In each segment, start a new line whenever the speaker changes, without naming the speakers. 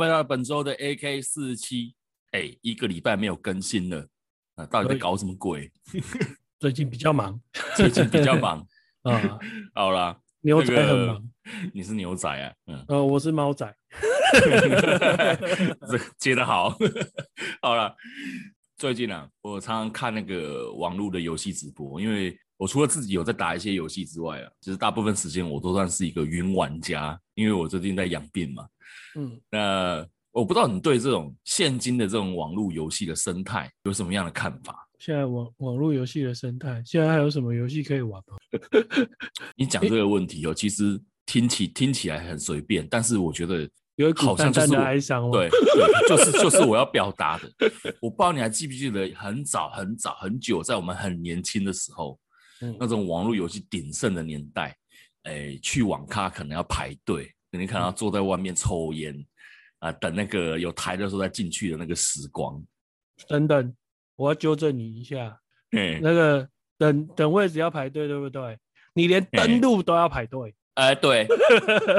回到本周的 AK 四十七，哎，一个礼拜没有更新了，啊，到底在搞什么鬼？
最近比较忙，
最近比较忙
啊。
好啦，
牛仔很忙，
你是牛仔啊？
嗯，呃，我是猫仔。
这接得好。好了，最近啊，我常常看那个网络的游戏直播，因为我除了自己有在打一些游戏之外啊，其实大部分时间我都算是一个云玩家，因为我最近在养病嘛。嗯，那我不知道你对这种现今的这种网络游戏的生态有什么样的看法？
现在网网络游戏的生态，现在还有什么游戏可以玩吗？
你讲这个问题哦，其实听起听起来很随便，但是我觉得
有一股淡淡的哀
伤。对，就是就是我要表达的。我不知道你还记不记得，很早很早很久，在我们很年轻的时候，嗯、那种网络游戏鼎盛的年代，哎，去网咖可能要排队，你看到坐在外面抽烟啊、呃，等那个有台的时候再进去的那个时光，
等等。我要纠正你一下，嗯，那个等等位置要排队，对不对？你连登录都要排队，
哎、呃，对，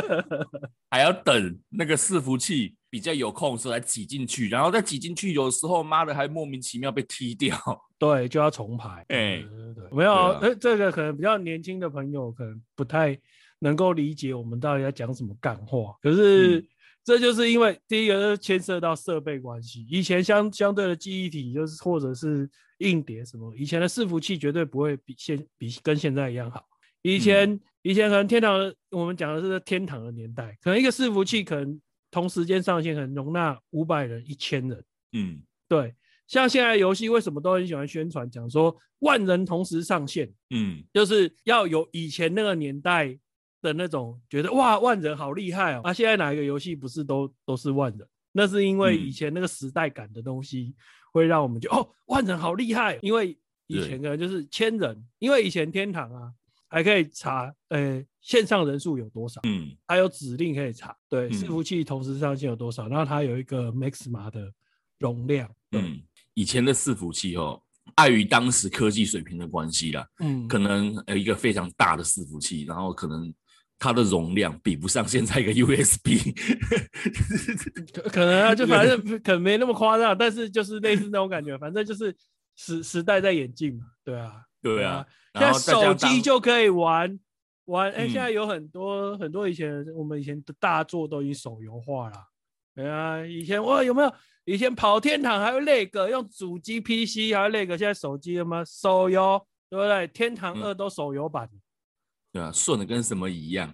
还要等那个伺服器比较有空的时候来挤进去，然后再挤进去，有时候妈的还莫名其妙被踢掉，
对，就要重排，哎，对对对，没有，哎、啊，这个可能比较年轻的朋友可能不太能够理解我们到底要讲什么干话，可是。嗯这就是因为第一个是牵涉到设备关系，以前相相对的记忆体就是或者是硬碟什么，以前的伺服器绝对不会比现比跟现在一样好。以前、嗯、以前可能天堂的，我们讲的是天堂的年代，可能一个伺服器可能同时间上线可能容纳五百人、一千人。嗯，对。像现在游戏为什么都很喜欢宣传讲说万人同时上线？嗯，就是要有以前那个年代。的那种觉得哇，万人好厉害哦！啊，现在哪一个游戏不是都都是万人？那是因为以前那个时代感的东西会让我们觉得、嗯、哦，万人好厉害。因为以前可能就是千人，因为以前天堂啊还可以查呃线上人数有多少，嗯，还有指令可以查，对，伺服器同时上线有多少，然后它有一个 Maxima 的容量。
嗯，以前的伺服器哦，碍于当时科技水平的关系啦，嗯，可能有一个非常大的伺服器，然后可能。它的容量比不上现在一个 USB，
可可能啊，就反正可能没那么夸张，但是就是类似那种感觉，反正就是时时代在演进嘛，对啊，
对啊，
现在手机就可以玩玩，哎、欸，现在有很多、嗯、很多以前我们以前的大作都已经手游化了，对啊，以前哇有没有？以前跑天堂还会那个用主机 PC 还会那个，现在手机了吗？手游对不对？天堂二都手游版。嗯
对啊，顺的跟什么一样？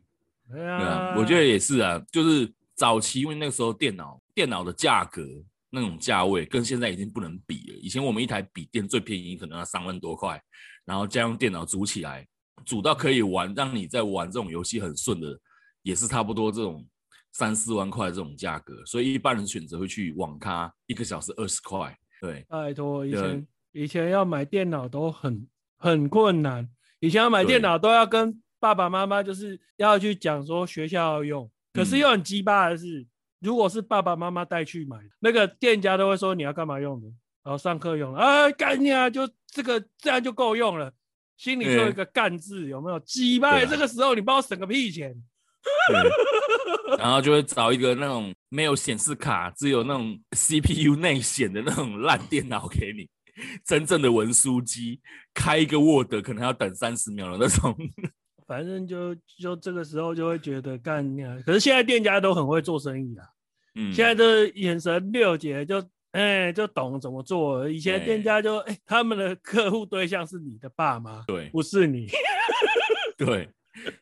对啊，我觉得也是啊。就是早期，因为那个时候电脑电脑的价格那种价位跟现在已经不能比了。以前我们一台笔电最便宜可能要三万多块，然后家用电脑组起来，组到可以玩，让你在玩这种游戏很顺的，也是差不多这种三四万块这种价格。所以一般人选择会去网咖，一个小时二十块。对，
拜托，以前以前要买电脑都很很困难，以前要买电脑都要跟爸爸妈妈就是要去讲说学校要用，可是又很鸡巴的是，如果是爸爸妈妈带去买，那个店家都会说你要干嘛用的，然后上课用，啊干呀，就这个这样就够用了，心里就有一个干字，有没有？鸡巴，这个时候你帮我省个屁钱，
然后就会找一个那种没有显示卡，只有那种 CPU 内显的那种烂电脑给你，真正的文书机，开一个 Word 可能要等三十秒的那种。
反正就就这个时候就会觉得干呀，可是现在店家都很会做生意啊，嗯，现在的眼神六姐就哎、欸、就懂怎么做，以前店家就哎、欸、他们的客户对象是你的爸妈，
对，
不是你，
对，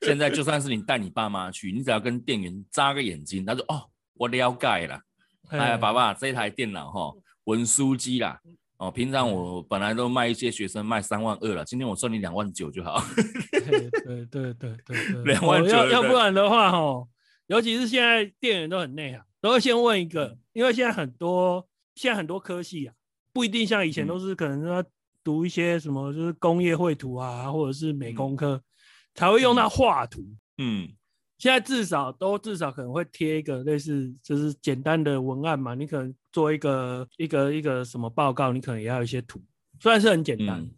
现在就算是你带你爸妈去，你只要跟店员眨个眼睛，他说哦我了解了，哎。爸爸这台电脑哈文书机啦。哦，平常我本来都卖一些学生卖三万二了，今天我算你两万九就好。
对对对对对对，
两万九。
要要不然的话，哦，尤其是现在店员都很内行，都会先问一个，因为现在很多现在很多科系啊，不一定像以前都是可能说读一些什么就是工业绘图啊，或者是美工科才会用到画图。嗯。现在至少都至少可能会贴一个类似就是简单的文案嘛，你可能做一个一个一个什么报告，你可能也要一些图，虽然是很简单，嗯、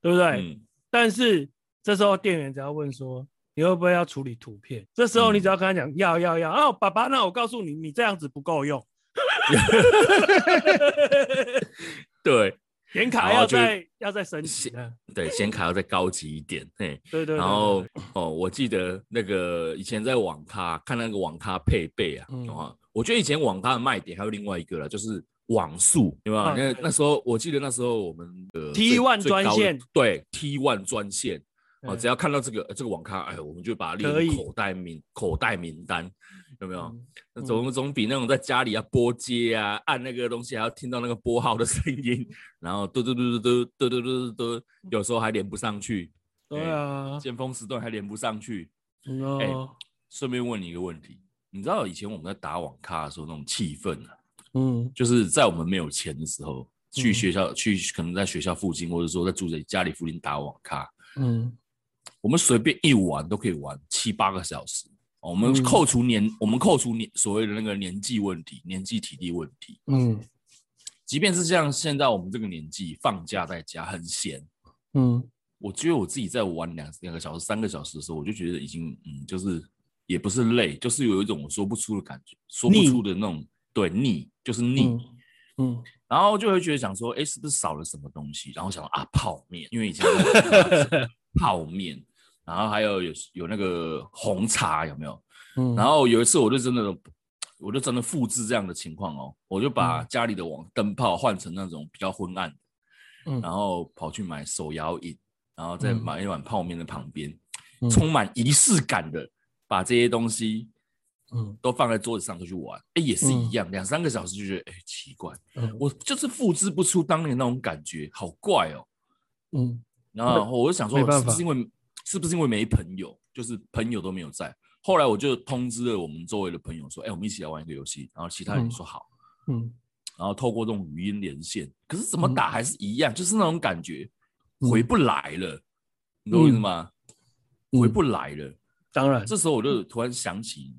对不对？嗯、但是这时候店员只要问说你会不会要处理图片，这时候你只要跟他讲要要要，哦，爸爸，那我告诉你，你这样子不够用，
对，
显卡要再要再升级，
对，显卡要再高级一点，嘿，
对对。
然后哦，我记得那个以前在网咖看那个网咖配备啊，嗯，我觉得以前网咖的卖点还有另外一个了，就是网速，对吧？那那时候我记得那时候我们的
T one 专线，
对，T one 专线。哦，只要看到这个这个网咖，哎，我们就把它列入口袋名口袋名单，有没有？那总总比那种在家里要拨接啊，按那个东西还要听到那个拨号的声音，然后嘟嘟嘟嘟嘟嘟嘟嘟嘟，有时候还连不上去。
对啊，尖
峰时段还连不上去。哎，顺便问你一个问题，你知道以前我们在打网咖的时候那种气氛啊？嗯，就是在我们没有钱的时候，去学校去可能在学校附近，或者说在住在家里附近打网咖，嗯。我们随便一玩都可以玩七八个小时。我们扣除年，嗯、我们扣除年所谓的那个年纪问题、年纪体力问题。嗯，即便是像现在我们这个年纪，放假在家很闲。嗯，我觉得我自己在玩两两个小时、三个小时的时候，我就觉得已经嗯，就是也不是累，就是有一种说不出的感觉，说不出的那种腻对腻，就是腻。嗯，嗯，然后就会觉得想说，哎，是不是少了什么东西？然后想说啊，泡面，因为以前 泡面。然后还有有有那个红茶有没有？嗯，然后有一次我就真的，我就真的复制这样的情况哦，我就把家里的网灯泡换成那种比较昏暗的，嗯，然后跑去买手摇饮，然后再买一碗泡面的旁边，嗯，充满仪式感的把这些东西，嗯，都放在桌子上出去玩，哎，也是一样，两三个小时就觉得哎奇怪，嗯，我就是复制不出当年那种感觉，好怪哦，嗯，然后我就想说，是不是因为？是不是因为没朋友，就是朋友都没有在？后来我就通知了我们周围的朋友说：“哎，我们一起来玩一个游戏。”然后其他人说好，嗯，然后透过这种语音连线，可是怎么打还是一样，就是那种感觉回不来了，你懂我意思吗？回不来了。
当然，
这时候我就突然想起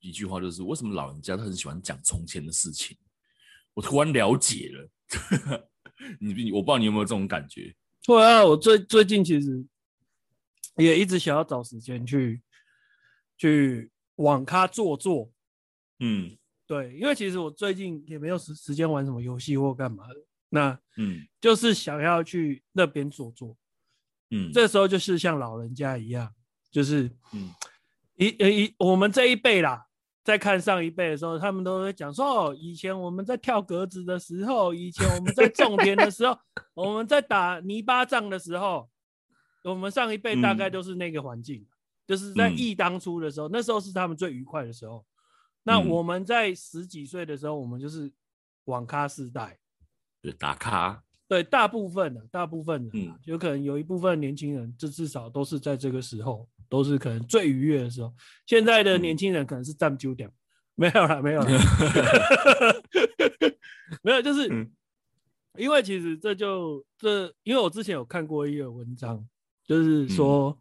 一句话，就是为什么老人家他很喜欢讲从前的事情？我突然了解了。你我不知道你有没有这种感觉？
会啊，我最最近其实。也一直想要找时间去去网咖坐坐，嗯，对，因为其实我最近也没有时时间玩什么游戏或干嘛的，那嗯，就是想要去那边坐坐，嗯，这时候就是像老人家一样，就是嗯，一一我们这一辈啦，在看上一辈的时候，他们都会讲说，哦，以前我们在跳格子的时候，以前我们在种田的时候，我们在打泥巴仗的时候。我们上一辈大概都是那个环境，嗯、就是在忆当初的时候，嗯、那时候是他们最愉快的时候。那我们在十几岁的时候，我们就是网咖时代，
对，打咖。
对，大部分的，大部分的，嗯，有可能有一部分年轻人，这至少都是在这个时候，都是可能最愉悦的时候。现在的年轻人可能是占九点，没有了，没有了，没有，就是、嗯、因为其实这就这，因为我之前有看过一个文章。就是说，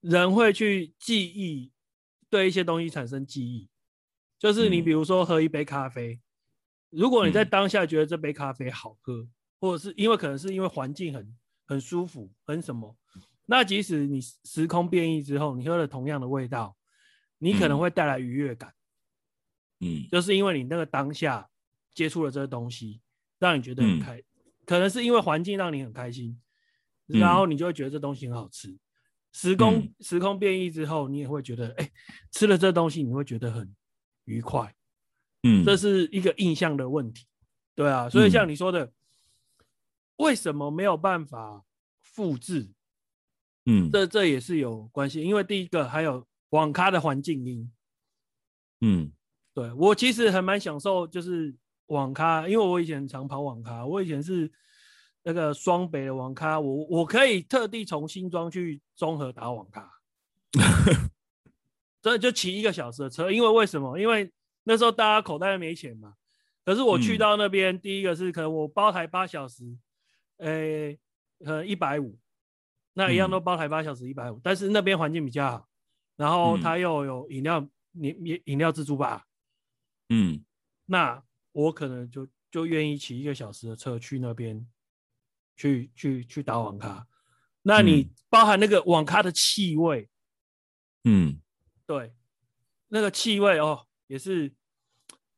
人会去记忆，对一些东西产生记忆。就是你比如说喝一杯咖啡，如果你在当下觉得这杯咖啡好喝，或者是因为可能是因为环境很很舒服，很什么，那即使你时空变异之后，你喝了同样的味道，你可能会带来愉悦感。嗯，就是因为你那个当下接触了这个东西，让你觉得很开，可能是因为环境让你很开心。然后你就会觉得这东西很好吃，时空、嗯、时空变异之后，你也会觉得，哎，吃了这东西你会觉得很愉快，嗯，这是一个印象的问题，对啊，所以像你说的，嗯、为什么没有办法复制？嗯，这这也是有关系，因为第一个还有网咖的环境音，嗯，对，我其实还蛮享受就是网咖，因为我以前常跑网咖，我以前是。那个双北的网咖，我我可以特地从新庄去综合打网咖，真的就骑一个小时的车。因为为什么？因为那时候大家口袋没钱嘛。可是我去到那边，嗯、第一个是可能我包台八小时，诶、欸，可能一百五，那一样都包台八小时一百五。但是那边环境比较好，然后它又有饮料，饮饮饮料自助吧。嗯，那我可能就就愿意骑一个小时的车去那边。去去去打网咖，那你包含那个网咖的气味，嗯，对，那个气味哦，也是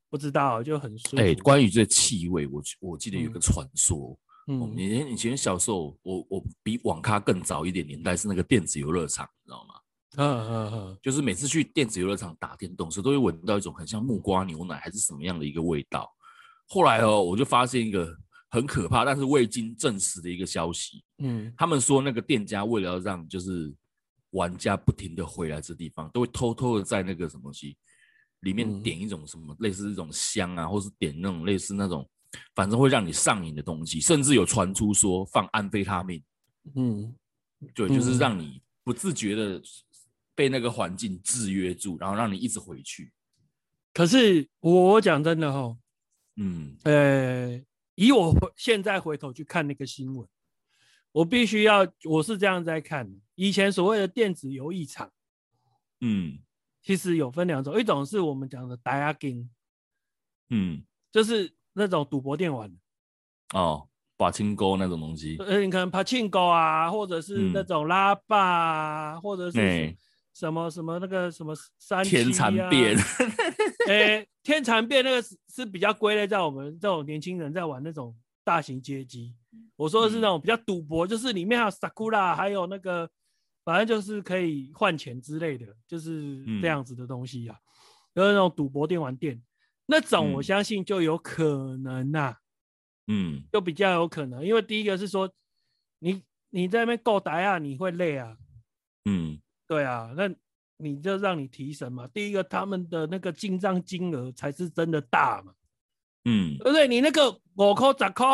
不知道就很舒服。
哎，关于这气味，我我记得有个传说。
嗯，
以前以前小时候，我我比网咖更早一点年代是那个电子游乐场，你知道吗？
嗯嗯嗯，
就是每次去电子游乐场打电动时，都会闻到一种很像木瓜牛奶还是什么样的一个味道。后来哦，我就发现一个很可怕但是未经证实的一个消息。
嗯，
他们说那个店家为了要让就是玩家不停的回来这地方，都会偷偷的在那个什么东西里面点一种什么类似一种香啊，或是点那种类似那种。反正会让你上瘾的东西，甚至有传出说放安非他命，
嗯，
对，就是让你不自觉的被那个环境制约住，然后让你一直回去。
可是我讲真的哈，
嗯，
呃，以我 现在回头去看那个新闻，我必须要，我是这样在看，以前所谓的电子游艺场，
嗯，
其实有分两种，一种是我们讲的打压金，
嗯，
就是。那种赌博电玩
哦，把青哥那种东西，
呃，你可能柏青哥啊，或者是那种拉霸啊，嗯、或者是什么什么那个什么三七、啊、天蚕变，哎、欸，天蚕变那个是是比较归类在我们这种年轻人在玩那种大型街机。我说的是那种比较赌博，嗯、就是里面还有 Sakura，还有那个反正就是可以换钱之类的，就是这样子的东西啊，嗯、就是那种赌博电玩店。那种我相信就有可能呐、啊，
嗯，
就比较有可能，因为第一个是说你你在那边够呆啊，你会累啊，
嗯，
对啊，那你就让你提神嘛。第一个他们的那个进账金额才是真的大嘛，
嗯，
对不对？你那个五块十块，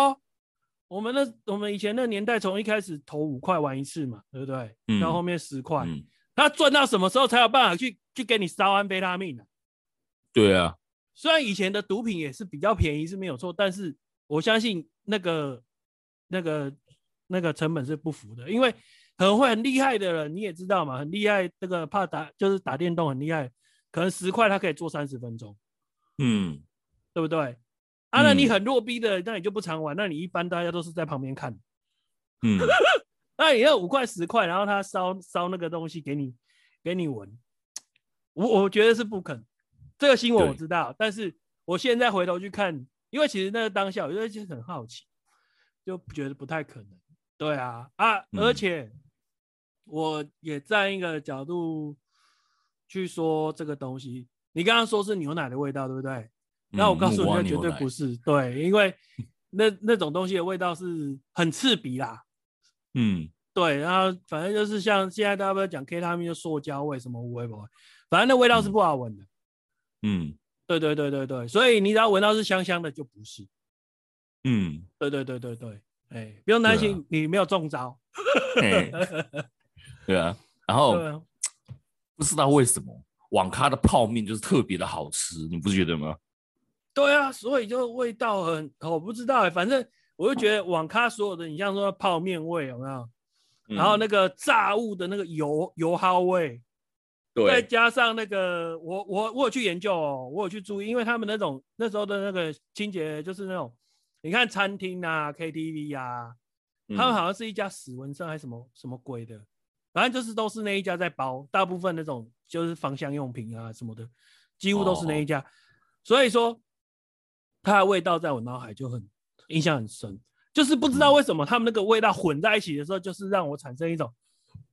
我们那我们以前那个年代从一开始投五块玩一次嘛，对不对？嗯，到后后面十块，嗯、他赚到什么时候才有办法去去给你烧安非他命呢？
对啊。
虽然以前的毒品也是比较便宜是没有错，但是我相信那个、那个、那个成本是不符的，因为很会很厉害的人你也知道嘛，很厉害，这个怕打就是打电动很厉害，可能十块他可以做三十分钟，
嗯，
对不对？啊，那你很弱逼的，那你就不常玩，那你一般大家都是在旁边看，
嗯，
那也要五块十块，然后他烧烧那个东西给你给你闻，我我觉得是不肯。这个新闻我知道，但是我现在回头去看，因为其实那个当下，我就其实很好奇，就觉得不太可能。对啊，啊，嗯、而且我也站一个角度去说这个东西。你刚刚说是牛奶的味道，对不对？那、嗯、我告诉你，那绝对不是。对，因为那那种东西的味道是很刺鼻啦。
嗯，
对，然后反正就是像现在大家不是讲 K 他命就塑胶味什么味不味，反正那味道是不好闻的。嗯
嗯，
对对对对对，所以你只要闻到是香香的，就不是。
嗯，
对对对对对，哎，不用担心，你没有中招。
对啊，然后不知道为什么网咖的泡面就是特别的好吃，你不觉得吗？
对啊，所以就味道很，我不知道哎，反正我就觉得网咖所有的，你像说泡面味有没有？然后那个炸物的那个油油耗味。
对
再加上那个，我我我有去研究哦，我有去注意，因为他们那种那时候的那个清洁，就是那种，你看餐厅啊、KTV 啊，嗯、他们好像是一家死文生还是什么什么鬼的，反正就是都是那一家在包，大部分那种就是芳香用品啊什么的，几乎都是那一家，哦、所以说它的味道在我脑海就很印象很深，就是不知道为什么他们那个味道混在一起的时候，就是让我产生一种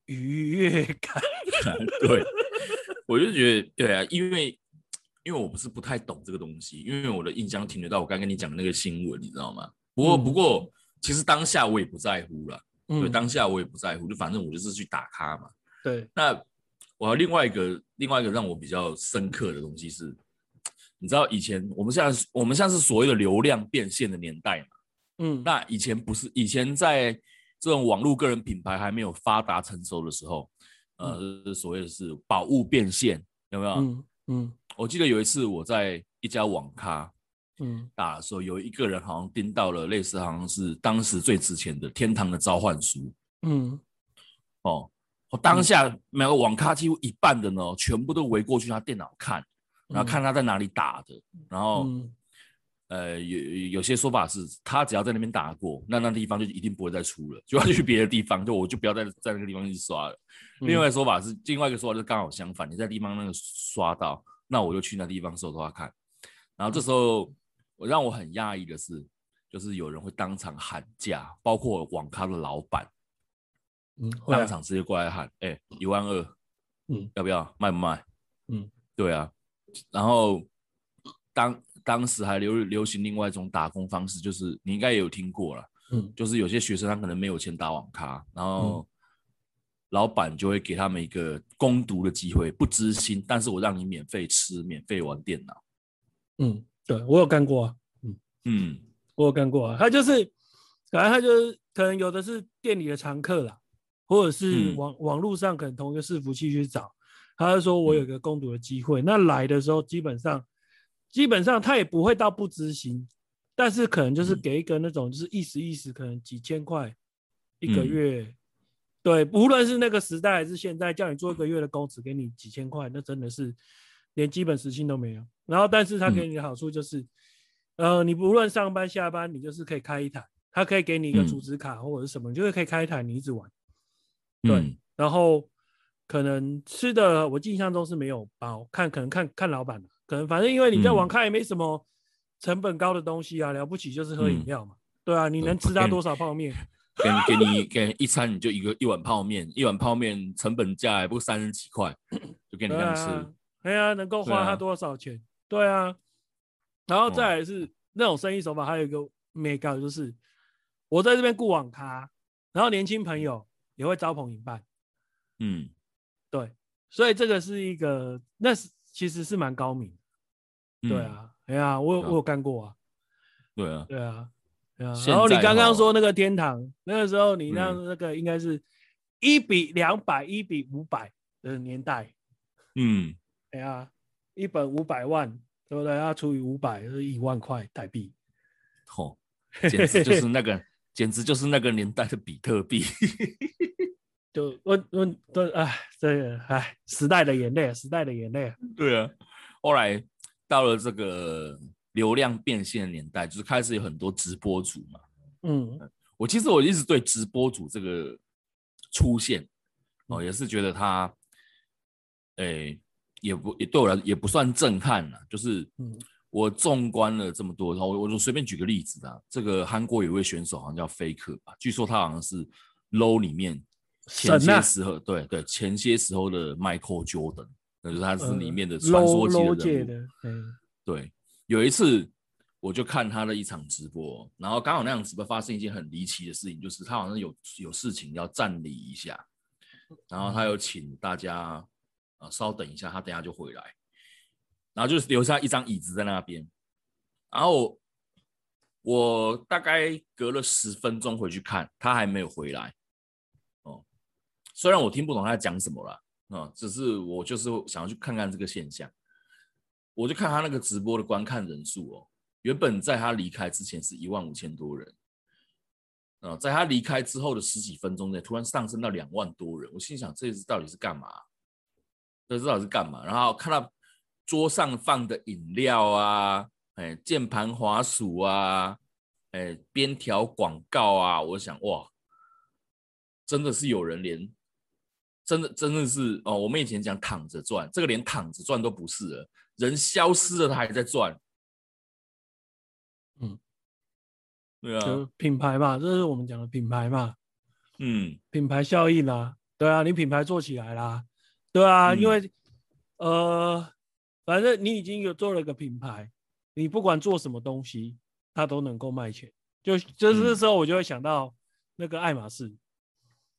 愉悦感，
对。我就觉得，对啊，因为因为我不是不太懂这个东西，因为我的印象停留到我刚跟你讲的那个新闻，你知道吗？不过、嗯、不过，其实当下我也不在乎了，嗯、对，当下我也不在乎，就反正我就是去打卡嘛。
对，
那我要另外一个另外一个让我比较深刻的东西是，你知道以前我们现在我们现在是所谓的流量变现的年代嘛？
嗯，
那以前不是以前在这种网络个人品牌还没有发达成熟的时候。呃，所谓的是宝物变现，有没有？
嗯嗯，
我记得有一次我在一家网咖，
嗯，
打的时候，有一个人好像盯到了类似好像是当时最值钱的《天堂的召唤书》，
嗯，
哦，我当下每个网咖几乎一半的呢，全部都围过去他电脑看，然后看他在哪里打的，然后。嗯呃，有有些说法是，他只要在那边打过，那那地方就一定不会再出了，就要去别的地方，就我就不要再在那个地方去刷了。嗯、另外说法是，另外一个说法就刚好相反，你在地方那个刷到，那我就去那地方搜搜看。然后这时候我让我很讶异的是，就是有人会当场喊价，包括网咖的老板，
嗯，
当场直接过来喊，哎、欸，一万二，
嗯，
要不要卖不卖？
嗯，
对啊，然后当当时还流流行另外一种打工方式，就是你应该也有听过了，
嗯，
就是有些学生他可能没有钱打网咖，然后老板就会给他们一个攻读的机会，不知心，但是我让你免费吃，免费玩电脑。
嗯，对我有干过啊，嗯
嗯，
我有干过啊。他就是，反正他就是可能有的是店里的常客啦，或者是网、嗯、网络上可能同一个伺服器去找。他就说我有一个工读的机会，嗯、那来的时候基本上基本上他也不会到不支薪，但是可能就是给一个那种就是意思意思，可能几千块一个月。嗯、对，无论是那个时代还是现在，叫你做一个月的工，资给你几千块，那真的是连基本时薪都没有。然后，但是他给你的好处就是，嗯、呃，你不论上班下班，你就是可以开一台，他可以给你一个储值卡或者是什么，嗯、你就是可以开一台，你一直玩。对，嗯、然后可能吃的，我印象中是没有包，看可能看看老板，可能反正因为你在网咖也没什么成本高的东西啊，了不起就是喝饮料嘛。嗯、对啊，你能吃他多少泡面？
给 给你给一餐你就一个一碗泡面，一碗泡面成本价也不三十几块，就给你这样吃。
哎呀、啊，能够花他多少钱？对啊，然后再来是、哦、那种生意手法，还有一个美感就是，我在这边雇网咖，然后年轻朋友也会招朋引伴，
嗯，
对，所以这个是一个，那是其实是蛮高明，嗯、对啊，哎呀，我有、啊、我有干过啊，
对啊，
对啊，对啊，然后你刚刚说那个天堂，那个时候你让那个应该是一比两百，一比五百的年代，
嗯，
哎呀。一本五百万，对不对？要除以五百，是一万块台币。
哦，简直就是那个，简直就是那个年代的比特币。
就问问对，哎，这个哎，时代的眼泪，时代的眼泪。
对啊，后来到了这个流量变现的年代，就是开始有很多直播主嘛。
嗯，
我其实我一直对直播主这个出现，哦，也是觉得他，哎。也不也对我来也不算震撼了，就是我纵观了这么多，然后我我就随便举个例子啊，这个韩国有位选手好像叫 Faker 吧，据说他好像是 low 里面前些时候，对对前些时候的 Michael Jordan，那就是他是里面的传说级的人物。对，有一次我就看他的一场直播，然后刚好那场直播发生一件很离奇的事情，就是他好像有有事情要站立一下，然后他又请大家。啊，稍等一下，他等下就回来，然后就留下一张椅子在那边，然后我大概隔了十分钟回去看，他还没有回来。哦，虽然我听不懂他在讲什么了，啊，只是我就是想要去看看这个现象。我就看他那个直播的观看人数哦，原本在他离开之前是一万五千多人，啊，在他离开之后的十几分钟内，突然上升到两万多人。我心想，这次到底是干嘛？不知道是干嘛，然后看到桌上放的饮料啊，哎，键盘滑鼠啊，哎，边条广告啊，我想哇，真的是有人连，真的真的是哦，我们以前讲躺着赚，这个连躺着赚都不是了，人消失了他还在赚，
嗯，
对啊，
品牌嘛，这是我们讲的品牌嘛，
嗯，
品牌效应啦，对啊，你品牌做起来啦。对啊，因为，呃，反正你已经有做了一个品牌，你不管做什么东西，它都能够卖钱。就就是这时候，我就会想到那个爱马仕，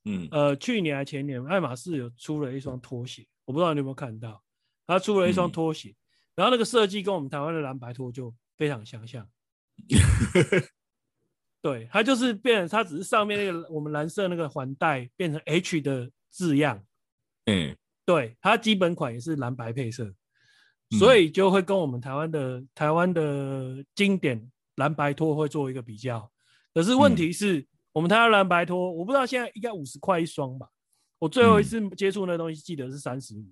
嗯，
呃，去年还前年，爱马仕有出了一双拖鞋，我不知道你有没有看到，它出了一双拖鞋，然后那个设计跟我们台湾的蓝白拖就非常相像。对，它就是变成，它只是上面那个我们蓝色那个环带变成 H 的字样，
嗯。
对，它基本款也是蓝白配色，所以就会跟我们台湾的台湾的经典蓝白拖会做一个比较。可是问题是，我们台湾蓝白拖，我不知道现在应该五十块一双吧？我最后一次接触那东西，记得是三十五。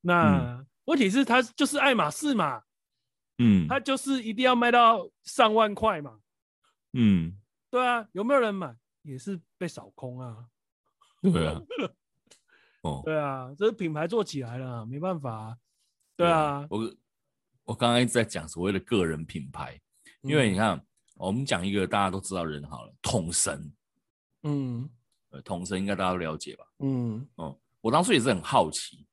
那问题是，它就是爱马仕嘛，
嗯，
它就是一定要卖到上万块嘛，
嗯，
对啊，有没有人买？也是被扫空啊，
对啊。哦，
对啊，这是品牌做起来了，没办法啊。对啊，
我我刚刚一直在讲所谓的个人品牌，因为你看，嗯、我们讲一个大家都知道人好了，统神，嗯，统神应该大家都了解吧？嗯，哦，我当初也是很好奇，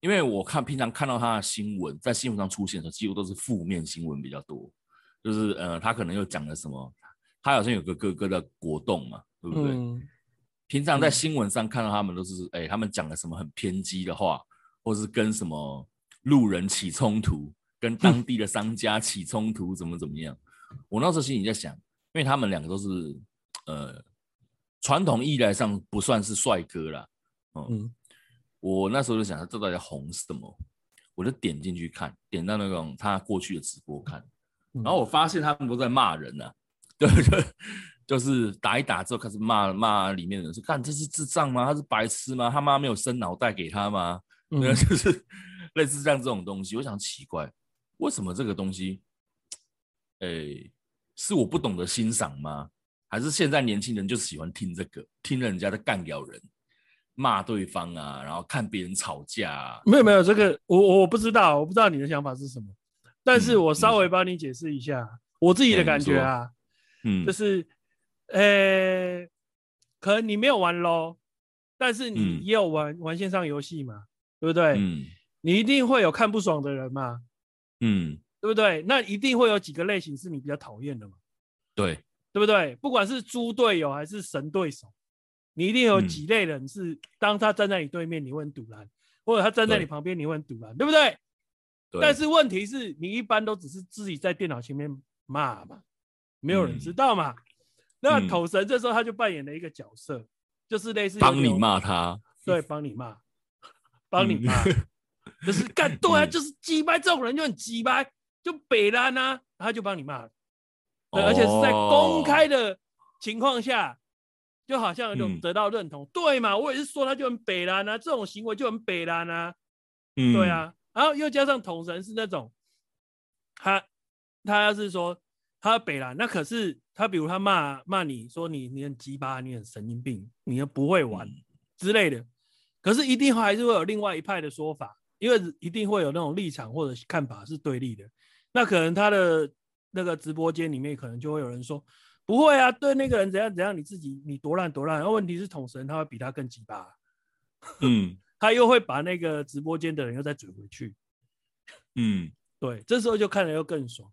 因为我看平常看到他的新闻，在新闻上出现的时候，几乎都是负面新闻比较多，就是呃，他可能又讲了什么，他好像有个哥哥的国栋嘛，对不对？嗯、平常在新闻上看到他们都是，哎、欸，他们讲了什么很偏激的话，或是跟什么路人起冲突，跟当地的商家起冲突，怎么怎么样？我那时候心里在想，因为他们两个都是呃传统意义来上不算是帅哥啦，嗯。嗯我那时候就想，这到底红什么？我就点进去看，点到那种他过去的直播看，然后我发现他们都在骂人呢、啊，对对，就是打一打之后开始骂骂里面的人，说看这是智障吗？他是白痴吗？他妈没有生脑袋给他吗？对，就是类似像这种东西。我想奇怪，为什么这个东西，诶，是我不懂得欣赏吗？还是现在年轻人就喜欢听这个，听人家在干掉人？骂对方啊，然后看别人吵架啊。
没有没有，这个我我不知道，我不知道你的想法是什么。但是我稍微帮你解释一下、嗯、我自己的感觉啊，嗯，就是，呃，可能你没有玩 LOL，但是你也有玩、嗯、玩线上游戏嘛，对不对？嗯，你一定会有看不爽的人嘛，嗯，对不对？那一定会有几个类型是你比较讨厌的嘛，
对，
对不对？不管是猪队友还是神对手。你一定有几类人是，当他站在你对面，你会很赌烂；或者他站在你旁边，你会很赌烂，对不对？对。但是问题是你一般都只是自己在电脑前面骂嘛，没有人知道嘛。嗯、那统神这时候他就扮演了一个角色，嗯、就是类似帮
你骂他，
对，帮你骂，帮你骂，嗯、就是干对啊，就是鸡掰这种人就很鸡掰，就北烂啊，他就帮你骂，对，而且是在公开的情况下。就好像有得到认同，嗯、对嘛？我也是说他就很北烂啊，这种行为就很北烂啊，嗯，对啊。然后又加上统神是那种，他他要是说他北烂，那可是他比如他骂骂你说你你很鸡巴，你很神经病，你又不会玩之类的，可是一定还是会有另外一派的说法，因为一定会有那种立场或者看法是对立的。那可能他的那个直播间里面可能就会有人说。不会啊，对那个人怎样怎样，你自己你多烂多烂。然后问题是统神他会比他更鸡巴，嗯，他又会把那个直播间的人又再怼回去，嗯，对，这时候就看着又更爽，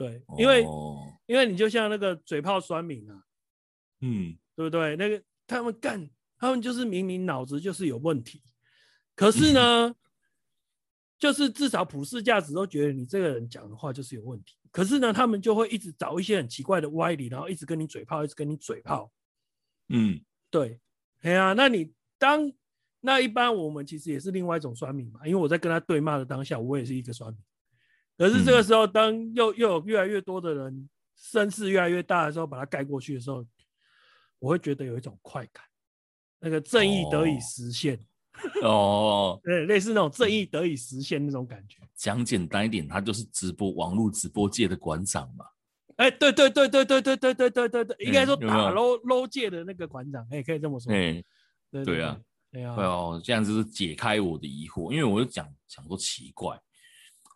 对，因为、哦、因为你就像那个嘴炮酸民啊，嗯，对不对？那个他们干，他们就是明明脑子就是有问题，可是呢，嗯、就是至少普世价值都觉得你这个人讲的话就是有问题。可是呢，他们就会一直找一些很奇怪的歪理，然后一直跟你嘴炮，一直跟你嘴炮。嗯，对，哎呀、啊，那你当那一般我们其实也是另外一种酸民嘛，因为我在跟他对骂的当下，我也是一个酸民。可是这个时候，当又又有越来越多的人声势越来越大的时候，把它盖过去的时候，我会觉得有一种快感，那个正义得以实现。哦哦，对，类似那种正义得以实现那种感觉。
讲简单一点，他就是直播网络直播界的馆长嘛。
哎、欸，对对对对对对对对对对对，应该说打 low low 界的那个馆长，哎、欸，可以这么说。哎、欸，对，对，啊，对啊，哦，这样子是解开我的疑惑，因为我就讲想说奇怪，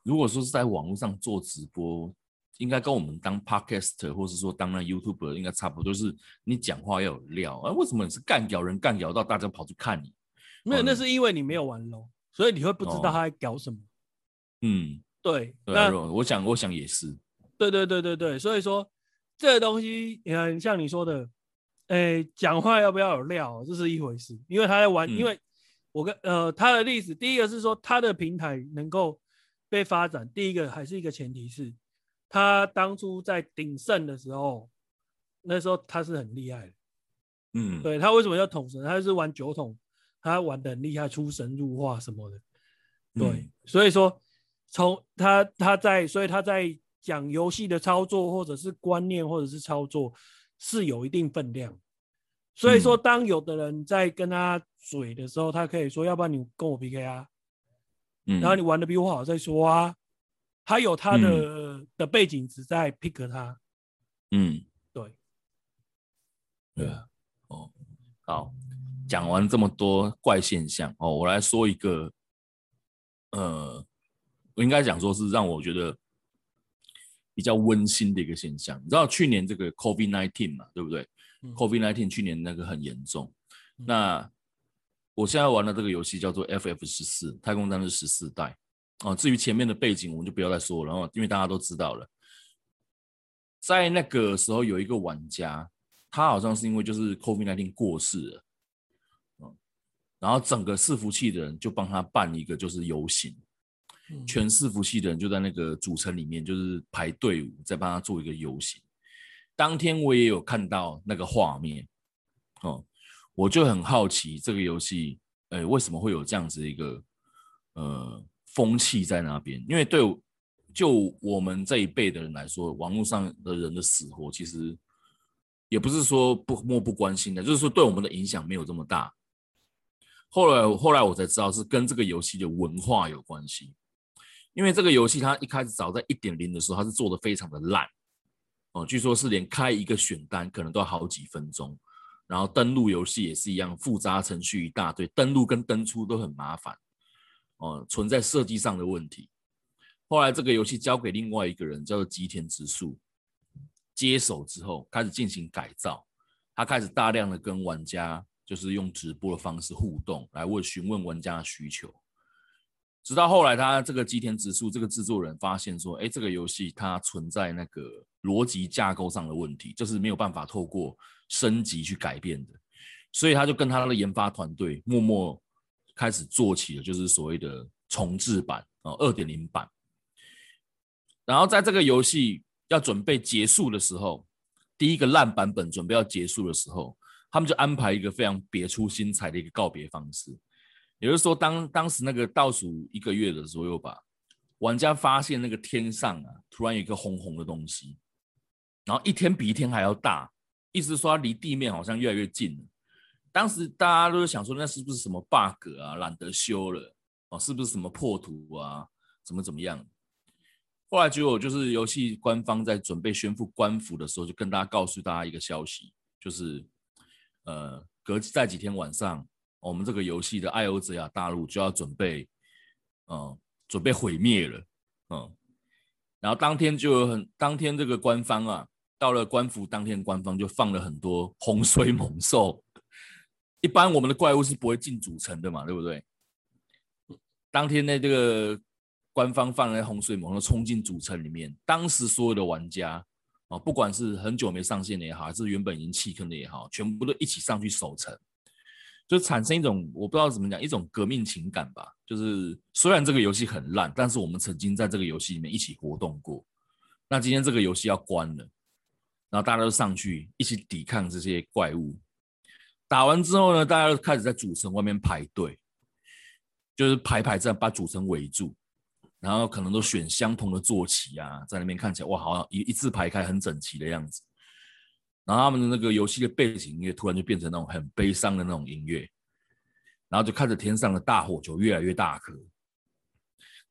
如果说是在网络上做直播，应该跟我们当 podcaster 或是说当那 YouTuber 应该差不多，就是你讲话要有料。哎、啊，为什么你是干屌人干屌到大家跑去看你？没有，那是因为你没有玩 LOL，所以你会不知道他在搞什么。哦、
嗯，
对。
对啊、那我想，我想也是。
对对对对对，所以说这个东西，你看，像你说的，哎，讲话要不要有料，这是一回事。因为他在玩，嗯、因为我跟呃他的例子，第一个是说他的平台能够被发展，第一个还是一个前提是，他当初在鼎盛的时候，那时候他是很厉害的。嗯，对，他为什么叫统神？他是玩酒桶。他玩的很厉害，出神入化什么的，对，嗯、所以说从他他在，所以他在讲游戏的操作或者是观念或者是操作是有一定分量，所以说当有的人在跟他嘴的时候，他可以说，要不然你跟我 PK 啊，嗯，然后你玩的比我好再说啊，他有他的、嗯、的背景只在 pick 他，嗯，对，
对啊，哦，好。讲完这么多怪现象哦，我来说一个，呃，我应该讲说是让我觉得比较温馨的一个现象。你知道去年这个 COVID nineteen 嘛，对不对？嗯，COVID nineteen 去年那个很严重。嗯，那我现在玩的这个游戏叫做 FF 十四太空战士十四代啊。至于前面的背景，我们就不要再说了，然后因为大家都知道了。在那个时候，有一个玩家，他好像是因为就是 COVID-19 过世了，嗯，然后整个伺服器的人就帮他办一个就是游行，全伺服器的人就在那个主城里面就是排队伍在帮他做一个游行。当天我也有看到那个画面，哦，我就很好奇这个游戏，哎，为什么会有这样子一个呃风气在那边？因为对。就我们这一辈的人来说，网络上的人的死活，其实也不是说不漠不关心的，就是说对我们的影响没有这么大。后来后来我才知道是跟这个游戏的文化有关系，因为这个游戏它一开始早在一点零的时候，它是做的非常的烂哦，据说是连开一个选单可能都要好几分钟，然后登录游戏也是一样，复杂程序一大堆，登录跟登出都很麻烦哦，存在设计上的问题。后来这个游戏交给另外一个人，叫做吉田直树，接手之后开始进行改造。他开始大量的跟玩家，就是用直播的方式互动，来问询问玩家的需求。直到后来，他这个吉田直树这个制作人发现说，哎，这个游戏它存在那个逻辑架构上的问题，就是没有办法透过升级去改变的。所以他就跟他的研发团队默默开始做起了，就是所谓的重置版啊，二点零版。然后在这个游戏要准备结束的时候，第一个烂版本准备要结束的时候，他们就安排一个非常别出心裁的一个告别方式。也就是说，当当时那个倒数一个月的左右吧，玩家发现那个天上啊，突然有一个红红的东西，然后一天比一天还要大，意思说离地面好像越来越近了。当时大家都是想说，那是不是什么 bug 啊，懒得修了哦，是不是什么破图啊，怎么怎么样？后来结果就是游戏官方在准备宣布关服的时候，就跟大家告诉大家一个消息，就是呃，隔在几天晚上，我们这个游戏的艾欧泽亚大陆就要准备，嗯、呃，准备毁灭了，嗯，然后当天就有很，当天这个官方啊，到了官服当天，官方就放了很多 洪水猛兽，一般我们的怪物是不会进主城的嘛，对不对？当天呢这个。官方放在洪水猛兽冲进主城里面，当时所有的玩家啊，不管是很久没上线的也好，还是原本已经弃坑的也好，全部都一起上去守城，就产生一种我不知道怎么讲，一种革命情感吧。就是虽然这个游戏很烂，但是我们曾经在这个游戏里面一起活动过。那今天这个游戏要关了，然后大家都上去一起抵抗这些怪物。打完之后呢，大家都开始在主城外面排队，就是排排站把主城围住。然后可能都选相同的坐骑啊，在那边看起来哇，好像一一字排开，很整齐的样子。然后他们的那个游戏的背景音乐突然就变成那种很悲伤的那种音乐，然后就看着天上的大火球越来越大颗，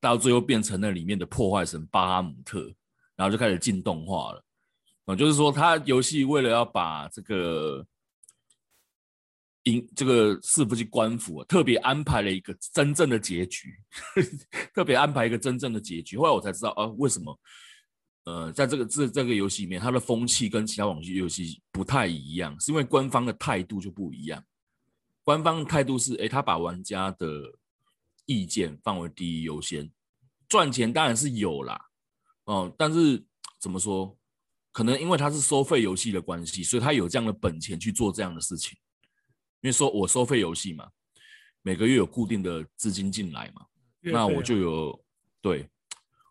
到最后变成了里面的破坏神巴哈姆特，然后就开始进动画了。啊，就是说他游戏为了要把这个。因这个伺服器官服啊，特别安排了一个真正的结局，特别安排一个真正的结局。后来我才知道啊，为什么？呃，在这个这这个游戏里面，它的风气跟其他网络游戏不太一样，是因为官方的态度就不一样。官方的态度是，哎，他把玩家的意见放为第一优先，赚钱当然是有啦，哦、但是怎么说？可能因为它是收费游戏的关系，所以它有这样的本钱去做这样的事情。因为说我收费游戏嘛，每个月有固定的资金进来嘛，那我就有，对，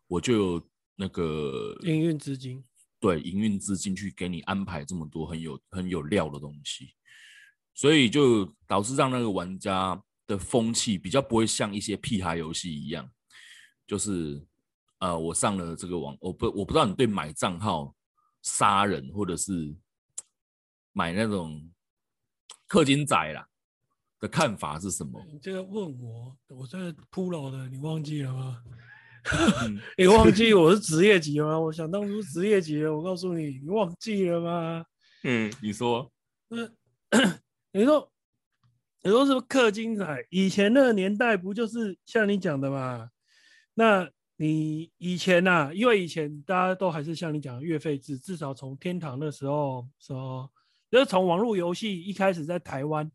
我就有那个
营运资金，
对，营运资金去给你安排这么多很有很有料的东西，所以就导致让那个玩家的风气比较不会像一些屁孩游戏一样，就是呃，我上了这个网，我不我不知道你对买账号杀人或者是买那种。氪金仔啦的看法是什么？
你这个问我，我这个铺老的，你忘记了吗？你忘记我是职业级吗？我想当初职业级的，我告诉你，你忘记了吗？
嗯，你说，
那 你说，你说是不是氪金仔？以前那个年代不就是像你讲的吗？那你以前呐、啊，因为以前大家都还是像你讲的月费制，至少从天堂那时候说，就是从网络游戏一开始在台湾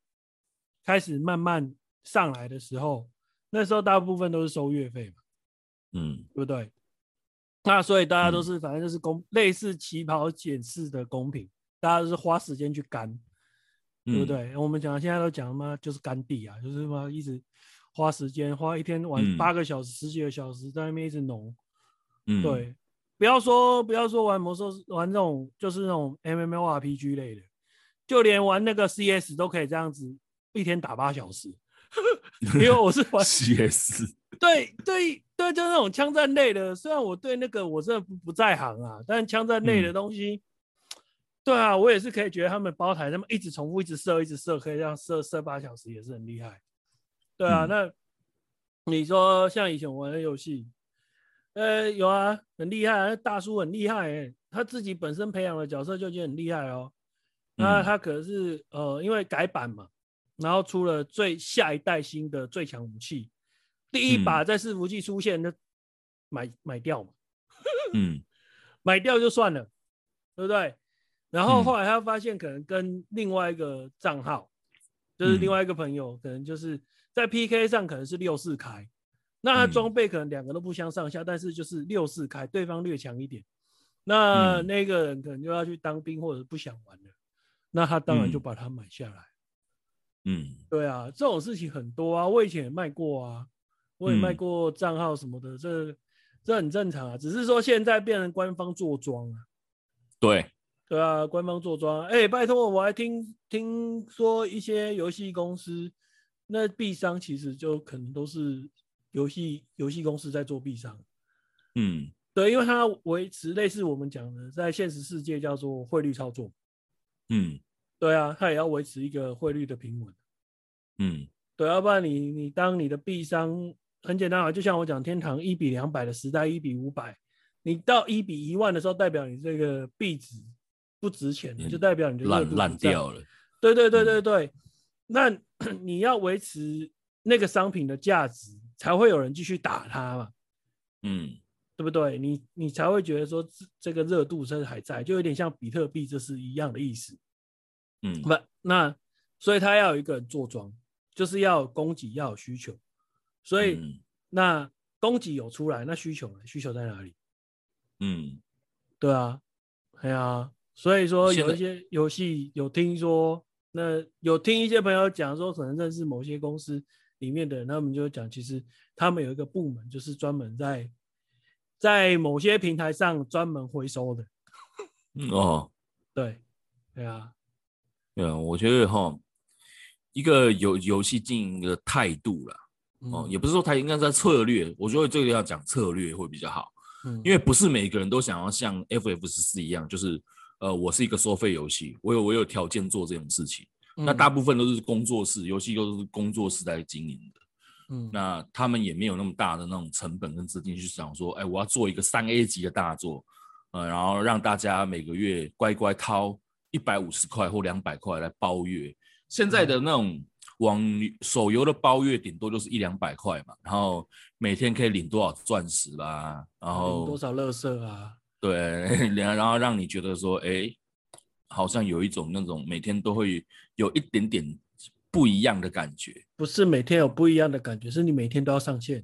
开始慢慢上来的时候，那时候大部分都是收月费嘛，
嗯，
对不对？那所以大家都是反正就是公、嗯、类似旗袍检视的公平，大家都是花时间去干，对不对？嗯、我们讲现在都讲嘛，就是干地啊，就是嘛一直。花时间花一天玩八个小时、嗯、十几个小时在那边一直弄，
嗯，
对，不要说不要说玩魔兽玩这种就是那种 MMORPG 类的，就连玩那个 CS 都可以这样子一天打八小时，因为我是玩
CS，
对对对，就那种枪战类的。虽然我对那个我真的不不在行啊，但枪战类的东西，嗯、对啊，我也是可以觉得他们包台他们一直重复一直射一直射，可以这样射射八小时也是很厉害。对啊，那你说像以前玩的游戏，呃，有啊，很厉害啊，大叔很厉害欸，他自己本身培养的角色就已经很厉害哦。那他可是呃，因为改版嘛，然后出了最下一代新的最强武器，第一把在伺服器出现，那买买掉嘛，
嗯，
买掉就算了，对不对？然后后来他发现可能跟另外一个账号，就是另外一个朋友，可能就是。在 PK 上可能是六四开，那他装备可能两个都不相上下，嗯、但是就是六四开，对方略强一点，那那个人可能就要去当兵或者不想玩了，那他当然就把它买下来。
嗯，
对啊，这种事情很多啊，我以前也卖过啊，我也卖过账号什么的，嗯、这这很正常啊，只是说现在变成官方坐庄啊。
对，
对啊，官方坐庄，哎、欸，拜托，我还听听说一些游戏公司。那币商其实就可能都是游戏游戏公司在做币商，
嗯，
对，因为它维持类似我们讲的在现实世界叫做汇率操作，
嗯，
对啊，它也要维持一个汇率的平稳，
嗯，
对，要不然你你当你的币商很简单啊，就像我讲天堂一比两百的时代一比五百，你到一比一万的时候，代表你这个币值不值钱了，就代表你的
烂烂掉了，
对对对对对，嗯、那。你要维持那个商品的价值，才会有人继续打它嘛，
嗯，
对不对？你你才会觉得说这个热度是还在，就有点像比特币，这是一样的意思，
嗯，
不，那所以它要有一个人做庄，就是要供给，要有需求，所以、嗯、那供给有出来，那需求呢？需求在哪里？
嗯，
对啊，对啊，所以说有一些游戏有听说。那有听一些朋友讲说，可能认识某些公司里面的人，他们就讲，其实他们有一个部门，就是专门在在某些平台上专门回收的。
哦，
对，对啊，
对啊，我觉得哈，一个游游戏经营的态度啦，哦，嗯、也不是说他应该在策略，我觉得这个要讲策略会比较好，
嗯，
因为不是每个人都想要像 FF 十四一样，就是。呃，我是一个收费游戏，我有我有条件做这种事情。嗯、那大部分都是工作室游戏，都是工作室在经营的。
嗯，
那他们也没有那么大的那种成本跟资金去想说，哎，我要做一个三 A 级的大作，呃，然后让大家每个月乖乖掏一百五十块或两百块来包月。现在的那种网手游的包月，顶多就是一两百块嘛，然后每天可以领多少钻石啦，然后
多少乐色啊。
对，然然后让你觉得说，哎，好像有一种那种每天都会有一点点不一样的感觉。
不是每天有不一样的感觉，是你每天都要上线。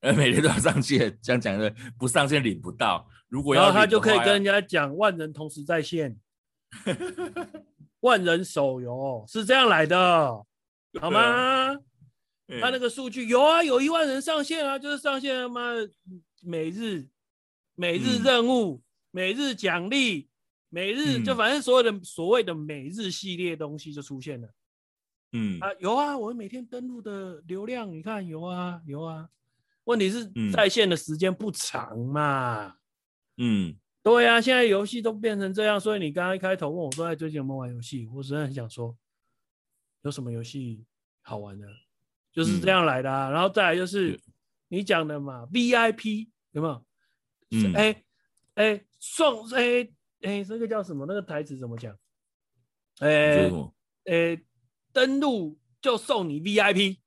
呃，每天都要上线，这样讲的不上线领不到。如果要，然
后他就可以跟人家讲万人同时在线，万人手游是这样来的，好吗？啊、他那个数据有啊，有一万人上线啊，就是上线他妈每日。每日任务、嗯、每日奖励、每日就反正所有的所谓的每日系列东西就出现了。
嗯
啊，有啊，我每天登录的流量，你看有啊有啊。问题是在线的时间不长嘛。
嗯，
对啊，现在游戏都变成这样，所以你刚刚一开头问我说，最近有没有玩游戏？我真的很想说，有什么游戏好玩的？就是这样来的啊。嗯、然后再来就是你讲的嘛，VIP 有没有？嗯，哎哎、送哎哎、欸欸，这个叫什么？那个台词怎么讲？哎、欸、哎、欸，登录就送你 VIP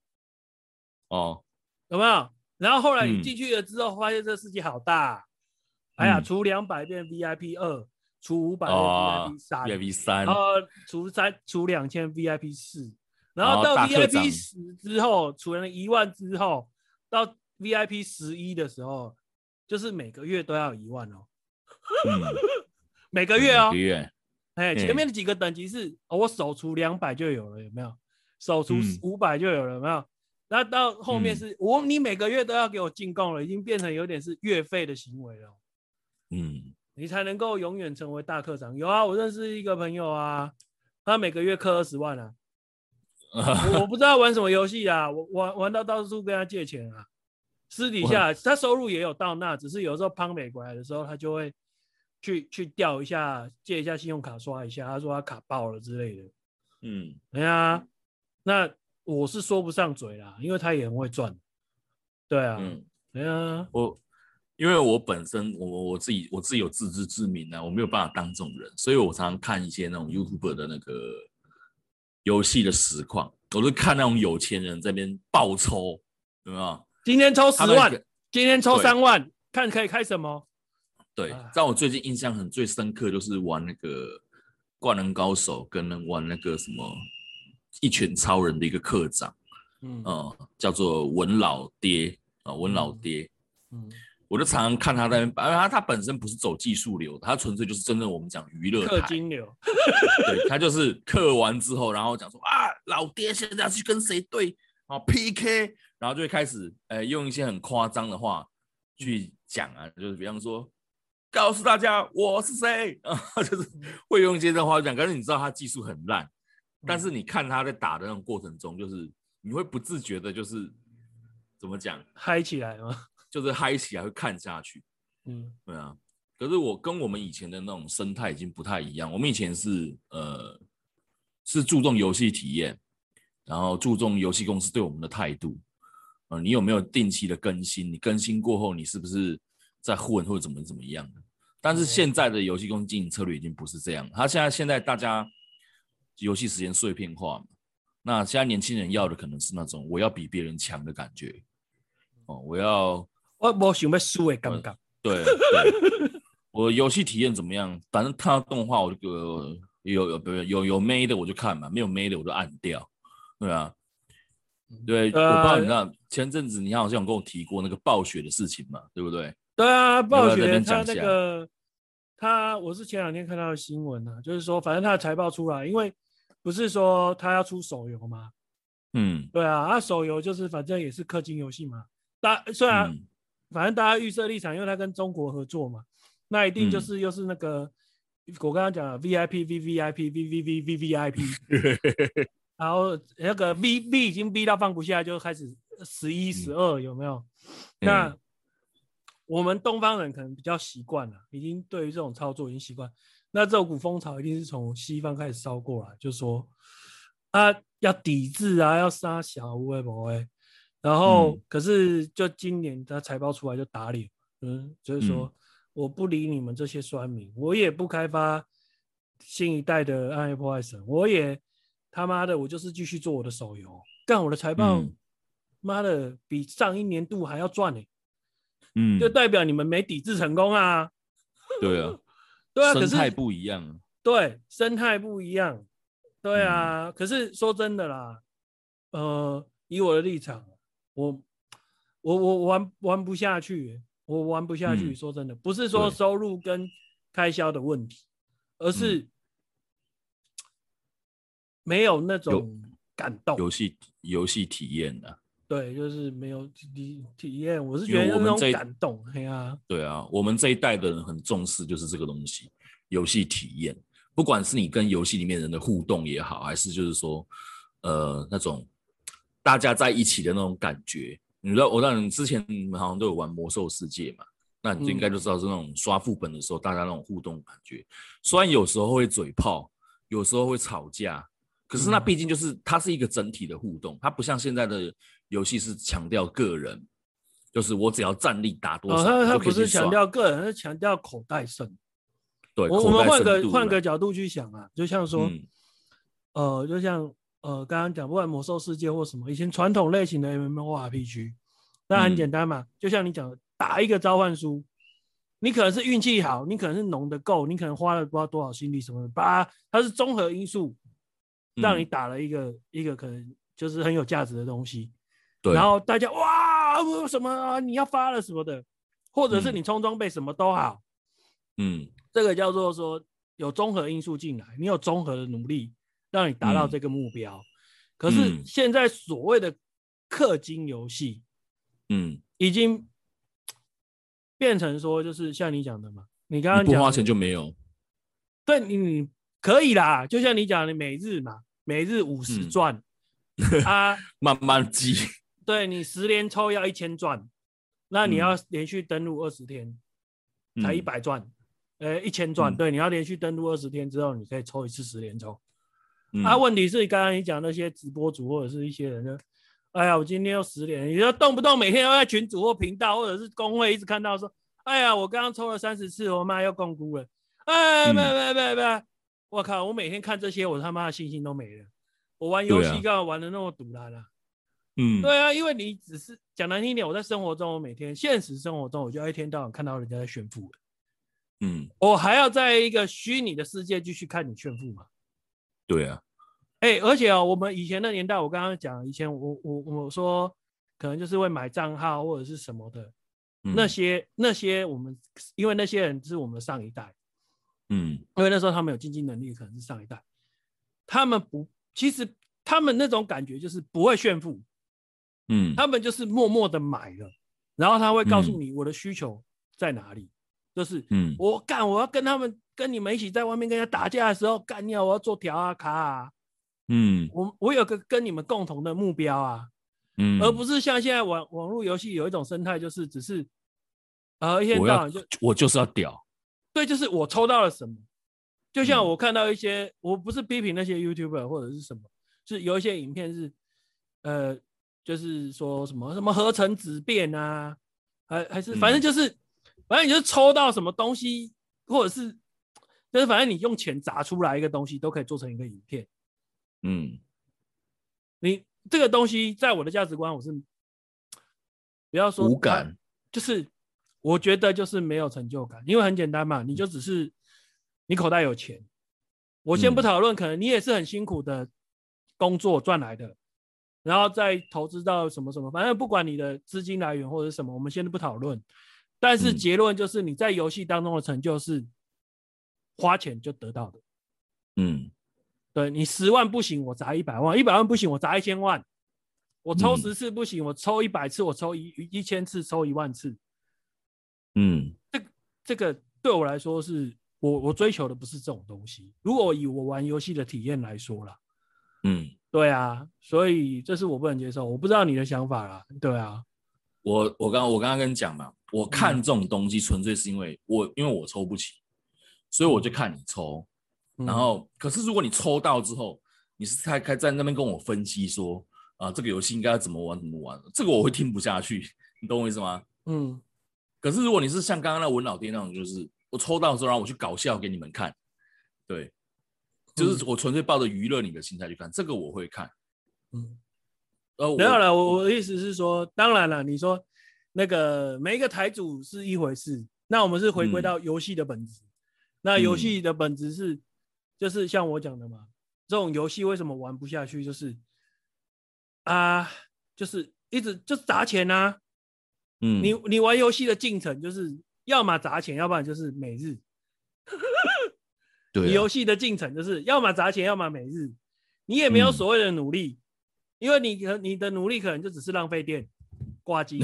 哦，
有没有？然后后来你进去了之后，发现这个世界好大，嗯、哎呀，除两百变 VIP 二，除五百变 VIP 三
，VIP 三，
然后除三除两千 VIP 四，然后到 VIP 十之后，除了一万之后，到 VIP 十一的时候，就是每个月都要一万哦，嗯、每个月哦，哎，前面的几个等级是，哦、我首除两百就有了，有没有？首除五百就有了，有没有？那到后面是我，你每个月都要给我进贡了，已经变成有点是月费的行为了。嗯，你才能够永远成为大课长。有啊，我认识一个朋友啊，他每个月氪二十万啊。我我不知道玩什么游戏啊，我玩玩到到处跟他借钱啊。私底下他收入也有到那，只是有时候胖美过来的时候，他就会去去调一下，借一下信用卡刷一下。他说他卡爆了之类的。嗯，对啊，那。我是说不上嘴啦，因为他也很会赚。对啊，嗯，对啊，
我因为我本身我我自己我自己有自知之明啊，我没有办法当这种人，所以我常常看一些那种 YouTuber 的那个游戏的实况，我就看那种有钱人在那边爆抽，有没有？
今天抽十万，今天抽三万，看可以开什么？
对，在我最近印象很最深刻就是玩那个灌篮高手，跟人玩那个什么。一拳超人的一个课长，嗯、呃，叫做文老爹啊、呃，文老爹，嗯，嗯。我就常常看他在那边，他他本身不是走技术流，他纯粹就是真正我们讲娱乐
氪金流，
对，他就是氪完之后，然后讲说啊，老爹现在要去跟谁对啊 PK，然后就会开始呃用一些很夸张的话去讲啊，就是比方说告诉大家我是谁 啊，就是会用一些这话讲，可是你知道他技术很烂。但是你看他在打的那种过程中，就是你会不自觉的，就是怎么讲，
嗨起来吗？
就是嗨起来会看下去，嗯，对啊。可是我跟我们以前的那种生态已经不太一样。我们以前是呃是注重游戏体验，然后注重游戏公司对我们的态度，呃，你有没有定期的更新？你更新过后，你是不是在混或者怎么怎么样的？但是现在的游戏公司经营策略已经不是这样。他现在现在大家。游戏时间碎片化嘛，那现在年轻人要的可能是那种我要比别人强的感觉，哦，我要
我我想要输的感觉，
对，对 我游戏体验怎么样？反正看到动画我就有有有有有有妹的我就看嘛，没有妹的我就按掉，对啊，对，呃、我不知道你知道前阵子你好像有跟我提过那个暴雪的事情嘛，对不对？
对啊，暴雪他那个他我是前两天看到的新闻啊，就是说反正他的财报出来，因为。不是说他要出手游吗？嗯，对啊，他手游就是反正也是氪金游戏嘛。大虽然、嗯、反正大家预设立场，因为他跟中国合作嘛，那一定就是又是那个、嗯、我刚刚讲的 VIP V V I P V V V V V I P，然后那个 V 已经逼到放不下，就开始十一十二有没有？嗯、那我们东方人可能比较习惯了，已经对于这种操作已经习惯。那这股风潮一定是从西方开始烧过来，就说啊要抵制啊，要杀小微博哎，然后、嗯、可是就今年他财报出来就打脸，嗯，就是说、嗯、我不理你们这些酸民，我也不开发新一代的暗黑破坏神，我也他妈的我就是继续做我的手游，干我的财报，妈、嗯、的比上一年度还要赚呢、欸，嗯，就代表你们没抵制成功啊，
对啊。
对啊，
生态不一样。
对，生态不一样。对啊，嗯、可是说真的啦，呃，以我的立场，我我我玩玩不下去，我玩不下去。嗯、说真的，不是说收入跟开销的问题，而是没有那种感动。
游戏游戏体验的。
对，就是没有体体验，我是觉得那种感动，对啊，
对啊，我们这一代的人很重视，就是这个东西，游戏体验，不管是你跟游戏里面人的互动也好，还是就是说，呃，那种大家在一起的那种感觉。你知道，我让你之前你们好像都有玩魔兽世界嘛，那你就应该就知道是那种刷副本的时候，大家那种互动感觉。虽然有时候会嘴炮，有时候会吵架，可是那毕竟就是它是一个整体的互动，它不像现在的。游戏是强调个人，就是我只要战力打多少，他
他不是强调个人，是强调口袋胜。
对，
我我们换个换个角度去想啊，就像说，嗯、呃，就像呃刚刚讲，不管魔兽世界或什么，以前传统类型的 MMORPG，那很简单嘛，嗯、就像你讲的，打一个召唤书，你可能是运气好，你可能是农的够，你可能花了不知道多少心力什么的，把它是综合因素，让你打了一个、嗯、一个可能就是很有价值的东西。对。然后大家哇，为什么、啊、你要发了什么的，或者是你充装备什么都好，嗯，这个叫做说有综合因素进来，你有综合的努力，让你达到这个目标。嗯、可是现在所谓的氪金游戏。嗯，已经变成说，就是像你讲的嘛，你刚刚讲不
花钱就没有，
对，你可以啦，就像你讲的每日嘛，每日五十钻。啊，
慢慢积，
对，你十连抽要一千钻，那你要连续登录二十天，嗯、才一百钻，呃，一千钻，对，你要连续登录二十天之后，你可以抽一次十连抽，嗯、啊，问题是刚刚你讲那些直播主或者是一些人呢？哎呀，我今天又十连，你说动不动每天要在群主或频道或者是公会一直看到说，哎呀，我刚刚抽了三十次，我妈又摃龟了，哎，别别别别，我靠，我每天看这些，我他妈的信心都没了。我玩游戏干嘛玩的那么赌烂啊？嗯，对啊，因为你只是讲难听一点，我在生活中，我每天现实生活中，我就一天到晚看到人家在炫富，嗯，我还要在一个虚拟的世界继续看你炫富吗？
对啊。
哎、欸，而且哦，我们以前的年代，我刚刚讲，以前我我我说，可能就是会买账号或者是什么的，嗯、那些那些我们，因为那些人是我们上一代，嗯，因为那时候他们有经济能力，可能是上一代，他们不，其实他们那种感觉就是不会炫富，嗯，他们就是默默的买了，然后他会告诉你我的需求在哪里，嗯、就是，嗯，我干，我要跟他们跟你们一起在外面跟人家打架的时候干掉，我要做条啊卡啊。嗯，我我有个跟你们共同的目标啊，嗯，而不是像现在网网络游戏有一种生态，就是只是，呃，一天到晚就
我就是要屌，
对，就是我抽到了什么，就像我看到一些，嗯、我不是批评那些 YouTuber 或者是什么，是有一些影片是，呃，就是说什么什么合成纸变啊，还还是反正就是，嗯、反正你就抽到什么东西，或者是，就是反正你用钱砸出来一个东西，都可以做成一个影片。嗯，你这个东西在我的价值观，我是不要说
无感，
就是我觉得就是没有成就感，因为很简单嘛，你就只是你口袋有钱，我先不讨论，可能你也是很辛苦的工作赚来的，然后再投资到什么什么，反正不管你的资金来源或者什么，我们先不讨论，但是结论就是你在游戏当中的成就是花钱就得到的，嗯。对，你十万不行，我砸一百万；一百万不行，我砸一千万。我抽十次不行，我抽一百次，我抽一一千次，抽一万次。嗯，这这个对我来说是我我追求的不是这种东西。如果以我玩游戏的体验来说啦，嗯，对啊，所以这是我不能接受。我不知道你的想法啦，对啊。
我我刚我刚刚跟你讲嘛，我看这种东西纯粹是因为我因为我抽不起，所以我就看你抽。然后，可是如果你抽到之后，你是开开在那边跟我分析说啊，这个游戏应该要怎么玩怎么玩，这个我会听不下去，你懂我意思吗？嗯。可是如果你是像刚刚那文老爹那种，就是我抽到之后，然后我去搞笑给你们看，对，就是我纯粹抱着娱乐你的心态去看，这个我会看。嗯。
呃，没有了，我我的意思是说，当然了，你说那个每一个台主是一回事，那我们是回归到游戏的本质，嗯、那游戏的本质是。就是像我讲的嘛，这种游戏为什么玩不下去？就是啊，就是一直就砸钱呐、啊。嗯，你你玩游戏的进程就是要么砸钱，要不然就是每日。对、啊，你游戏的进程就是要么砸钱，要么每日。你也没有所谓的努力，嗯、因为你你的努力可能就只是浪费电、挂机、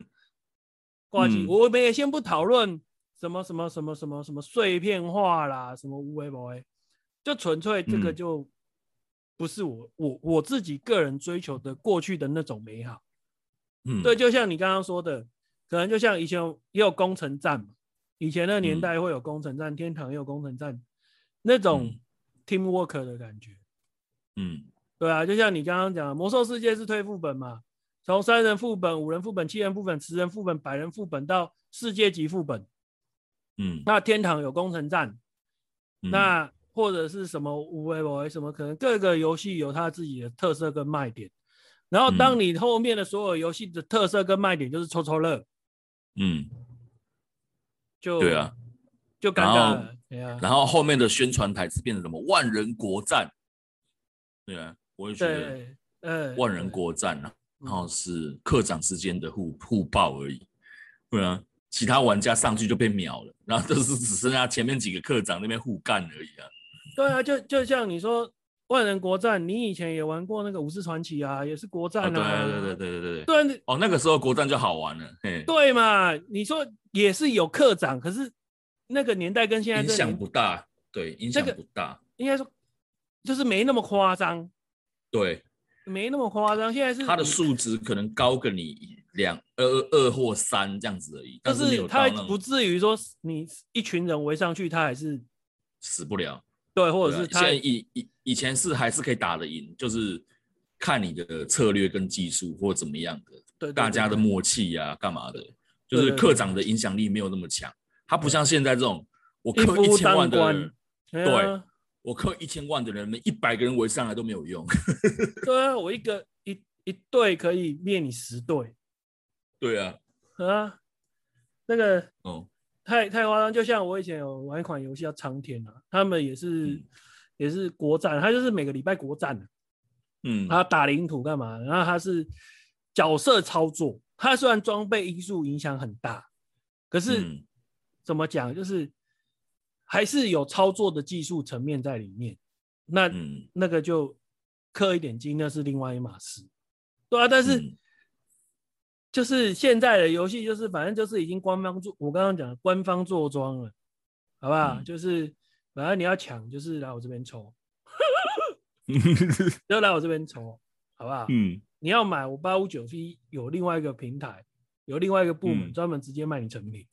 挂机。我们也先不讨论。什么什么什么什么什么碎片化啦，什么无为不为，就纯粹这个就不是我、嗯、我我自己个人追求的过去的那种美好。嗯，对，就像你刚刚说的，可能就像以前也有攻城战嘛，以前那个年代会有攻城战，嗯、天堂也有攻城战，那种 teamwork 的感觉。嗯，对啊，就像你刚刚讲的，魔兽世界是推副本嘛，从三人副本、五人副本、七人副本、十人副本、百人副本到世界级副本。嗯，那天堂有攻城战，嗯、那或者是什么五 A 五 A 什么，可能各个游戏有它自己的特色跟卖点。然后当你后面的所有游戏的特色跟卖点就是抽抽乐，
嗯，
就
对啊，
就尴尬了。对啊，
然后后面的宣传台词变成什么万人国战，对啊，我也觉得，呃，万人国战啊，然后是课长之间的互互爆而已，对啊，其他玩家上去就被秒了，然后都是只剩下前面几个课长那边互干而已啊。
对啊，就就像你说。万人国战，你以前也玩过那个武士传奇啊，也是国战啊。
啊对对对对对
对对。
哦，那个时候国战就好玩了。
对嘛？你说也是有课长，可是那个年代跟现在
影响不大。对，影响不大。
应该说就是没那么夸张。
对，
没那么夸张。现在是
他的数值可能高个你两二二或三这样子而已，但是
他不至于说你一群人围上去，他还是
死不了。
对，或者是他
以以以前是还是可以打得赢，就是看你的策略跟技术或怎么样的，对，对，对，大家的默契呀、啊，干嘛的，就是课长的影响力没有那么强，他不像现在这种，我氪一千万的人，对，我氪一千万的人，每一百个人围上来都没有用。
对啊，我一个一一队可以灭你十队。
对啊，
啊，那个，哦。太太夸张，就像我以前有玩一款游戏叫《苍天》啊，他们也是、嗯、也是国战，他就是每个礼拜国战的，嗯，他打领土干嘛？然后他是角色操作，他虽然装备因素影响很大，可是、嗯、怎么讲，就是还是有操作的技术层面在里面。那、嗯、那个就氪一点金，那是另外一码事，对啊，但是。嗯就是现在的游戏，就是反正就是已经官方做，我刚刚讲的官方坐庄了，好不好？嗯、就是反正你要抢，就是来我这边抽，就来我这边抽，好不好？嗯，你要买我八五九 P 有另外一个平台，有另外一个部门专、嗯、门直接卖你成品。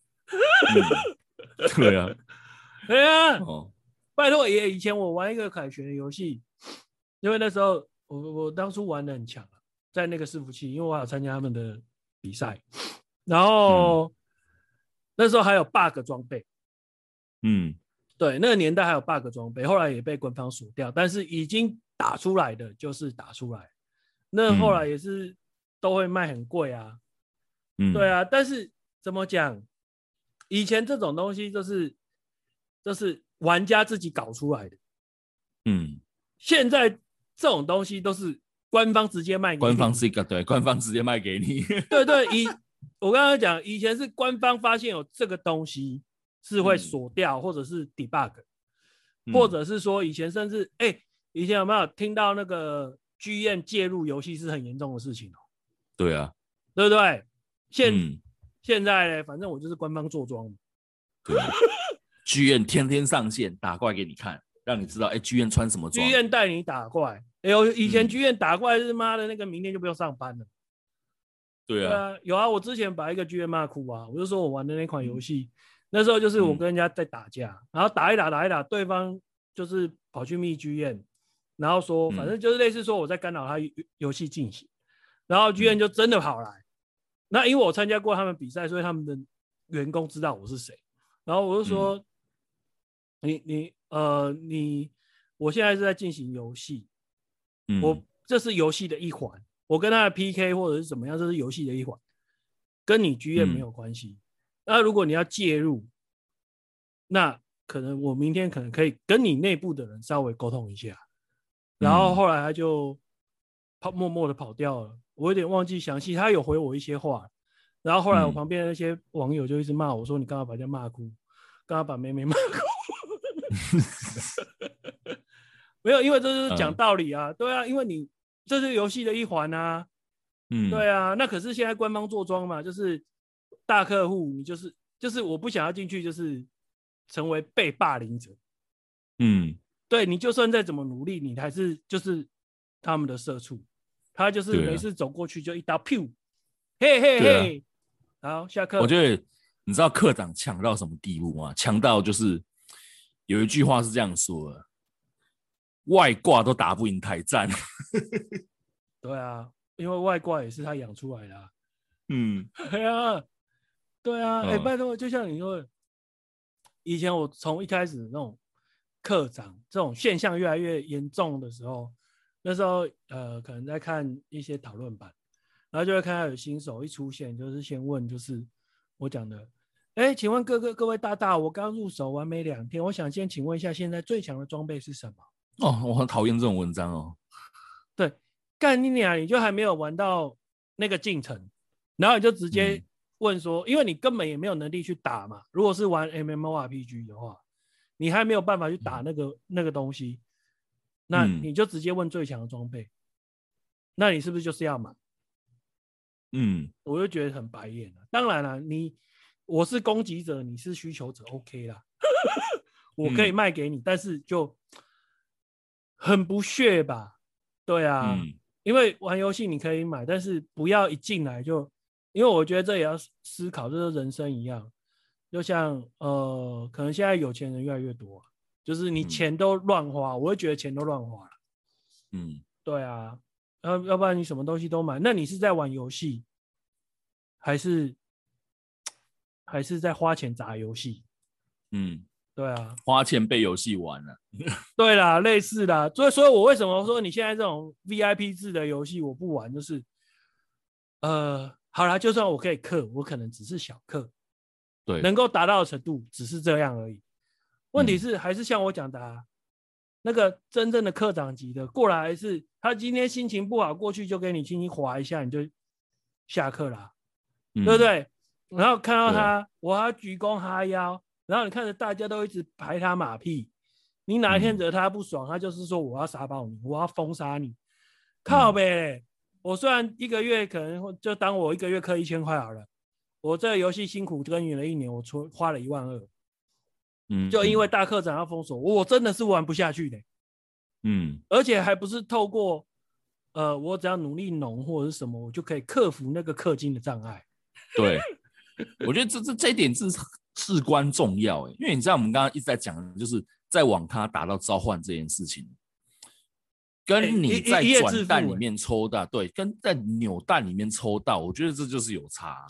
嗯、对啊，
对啊，哦、拜托爷，以前我玩一个凯旋的游戏，因为那时候我我当初玩的很强，在那个伺服器，因为我还有参加他们的。比赛，然后、嗯、那时候还有 bug 装备，嗯，对，那个年代还有 bug 装备，后来也被官方锁掉，但是已经打出来的就是打出来，那后来也是都会卖很贵啊，嗯，对啊，但是怎么讲，以前这种东西就是就是玩家自己搞出来的，嗯，现在这种东西都是。官方直接卖给你，
官方是一个对，官方直接卖给你。
对对，以我刚刚讲，以前是官方发现有这个东西是会锁掉，或者是 debug，、嗯、或者是说以前甚至哎、欸，以前有没有听到那个剧院介入游戏是很严重的事情哦？
对啊，
对不对？现、嗯、现在呢，反正我就是官方坐庄。
对，剧院天天上线打怪给你看，让你知道哎，剧院穿什么装？
剧院带你打怪。有、欸、以前剧院打怪是妈的，那个明天就不用上班了。
对啊，对啊，
有啊，我之前把一个剧院骂哭啊，我就说我玩的那款游戏，嗯、那时候就是我跟人家在打架，嗯、然后打一打打一打，对方就是跑去密剧院，然后说反正就是类似说我在干扰他游戏进行，然后剧院就真的跑来。嗯、那因为我参加过他们比赛，所以他们的员工知道我是谁，然后我就说，嗯、你你呃你，我现在是在进行游戏。我这是游戏的一环，我跟他的 PK 或者是怎么样，这是游戏的一环，跟你剧院没有关系。嗯、那如果你要介入，那可能我明天可能可以跟你内部的人稍微沟通一下。然后后来他就跑，默默的跑掉了。我有点忘记详细，他有回我一些话。然后后来我旁边的那些网友就一直骂我说：“你刚刚把人家骂哭，刚刚把妹妹骂哭。”没有，因为这是讲道理啊，嗯、对啊，因为你这是游戏的一环啊，嗯，对啊，那可是现在官方坐庄嘛，就是大客户，你就是就是我不想要进去，就是成为被霸凌者，嗯，对，你就算再怎么努力，你还是就是他们的社畜，他就是每次走过去就一刀，噗，嘿嘿嘿，好，下课。
我觉得你知道课长强到什么地步吗？强到就是有一句话是这样说的。外挂都打不赢台战，
对啊，因为外挂也是他养出来的、啊。
嗯，
对啊，对啊，哎、拜托，就像你说，以前我从一开始那种课长这种现象越来越严重的时候，那时候呃，可能在看一些讨论版，然后就会看到有新手一出现，就是先问，就是我讲的，哎，请问各个各位大大，我刚入手完没两天，我想先请问一下，现在最强的装备是什么？
哦，我很讨厌这种文章哦。
对，干你俩，你就还没有玩到那个进程，然后你就直接问说，嗯、因为你根本也没有能力去打嘛。如果是玩 MMORPG 的话，你还没有办法去打那个、嗯、那个东西。那你就直接问最强的装备，嗯，那你是不是就是要买？
嗯，
我就觉得很白眼了。当然了，你我是供给者，你是需求者，OK 啦，我可以卖给你，嗯，但是就很不屑吧？对啊，嗯，因为玩游戏你可以买，但是不要一进来就，因为我觉得这也要思考，就是人生一样，就像呃，可能现在有钱人越来越多。就是你钱都乱花，嗯，我会觉得钱都乱花了。
嗯，
对啊，要要不然你什么东西都买，那你是在玩游戏，还是还是在花钱砸游戏？
嗯，
对啊，
花钱被游戏玩了。
对啦，类似的，所以所以我为什么说你现在这种 VIP 制的游戏我不玩，就是呃，好啦，就算我可以氪，我可能只是小氪，
对，
能够达到的程度只是这样而已。问题是还是像我讲的啊，那个真正的课长级的过来，是他今天心情不好，过去就给你轻轻划一下，你就下课了，对不对？然后看到他，我还鞠躬哈腰，然后你看着大家都一直拍他马屁，你哪一天惹他不爽，他就是说我要杀爆你，我要封杀你，靠呗！我虽然一个月可能就当我一个月氪一千块好了，我这个游戏辛苦耕耘了一年，我出花了一万二。
嗯，
就因为大课长要封锁，我真的是玩不下去的。
嗯，
而且还不是透过，呃，我只要努力农或者是什么，我就可以克服那个氪金的障碍。
对，我觉得这这这一点是至关重要诶，因为你知道我们刚刚一直在讲的就是在网咖打到召唤这件事情，跟你在转蛋里面抽到，对，跟在扭蛋里面抽到，我觉得这就是有差。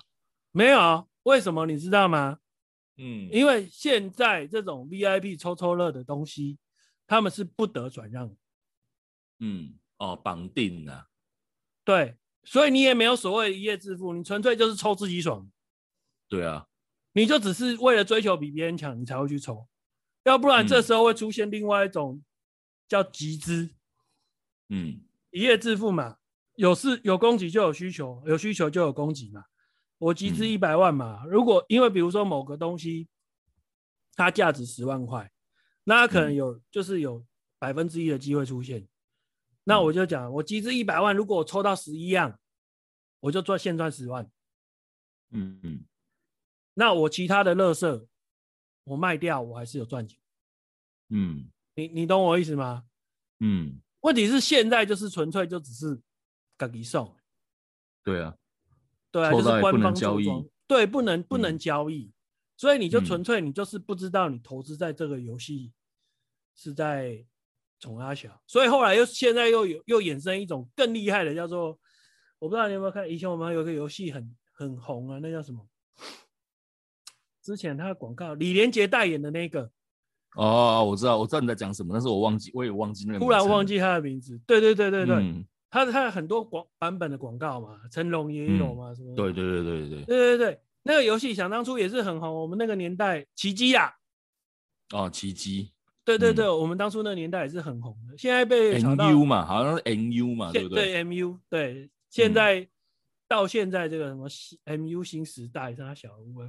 没有，为什么你知道吗？
嗯，
因为现在这种 VIP 抽抽乐的东西，他们是不得转让。
嗯，哦，绑定的。
对，所以你也没有所谓一夜致富，你纯粹就是抽自己爽。
对啊，
你就只是为了追求比别人强，你才会去抽，要不然这时候会出现另外一种叫集资。
嗯，
一夜致富嘛，有事有供给就有需求，有需求就有供给嘛。我集资一百万嘛，如果因为比如说某个东西，它价值十万块，那它可能有就是有百分之一的机会出现，那我就讲，我集资一百万，如果我抽到十一样，我就赚现赚十万，
嗯嗯，
那我其他的垃圾我卖掉，我还是有赚钱，
嗯，
你你懂我意思吗？
嗯，
问题是现在就是纯粹就只是给你送，
对啊。
对啊，就是官方交易，对，不能不能交易，嗯、所以你就纯粹你就是不知道你投资在这个游戏是在宠阿小，所以后来又现在又有又衍生一种更厉害的，叫做我不知道你有没有看，以前我们有个游戏很很红啊，那叫什么？之前他的广告李连杰代言的那个。
哦，我知道，我知道你在讲什么，但是我忘记，我也忘记那个，
突然忘记他的名字。对对对对对。嗯他他有很多广版本的广告嘛，成龙也有嘛，什、嗯、么？
对对对对对
对对对，那个游戏想当初也是很红，我们那个年代奇迹呀，
哦奇迹，
对对对、嗯，我们当初那个年代也是很红的，现在被
MU 嘛，好像是 N U 嘛，对不对？
对 MU 对，现在、嗯、到现在这个什么 MU 新时代，是他小乌龟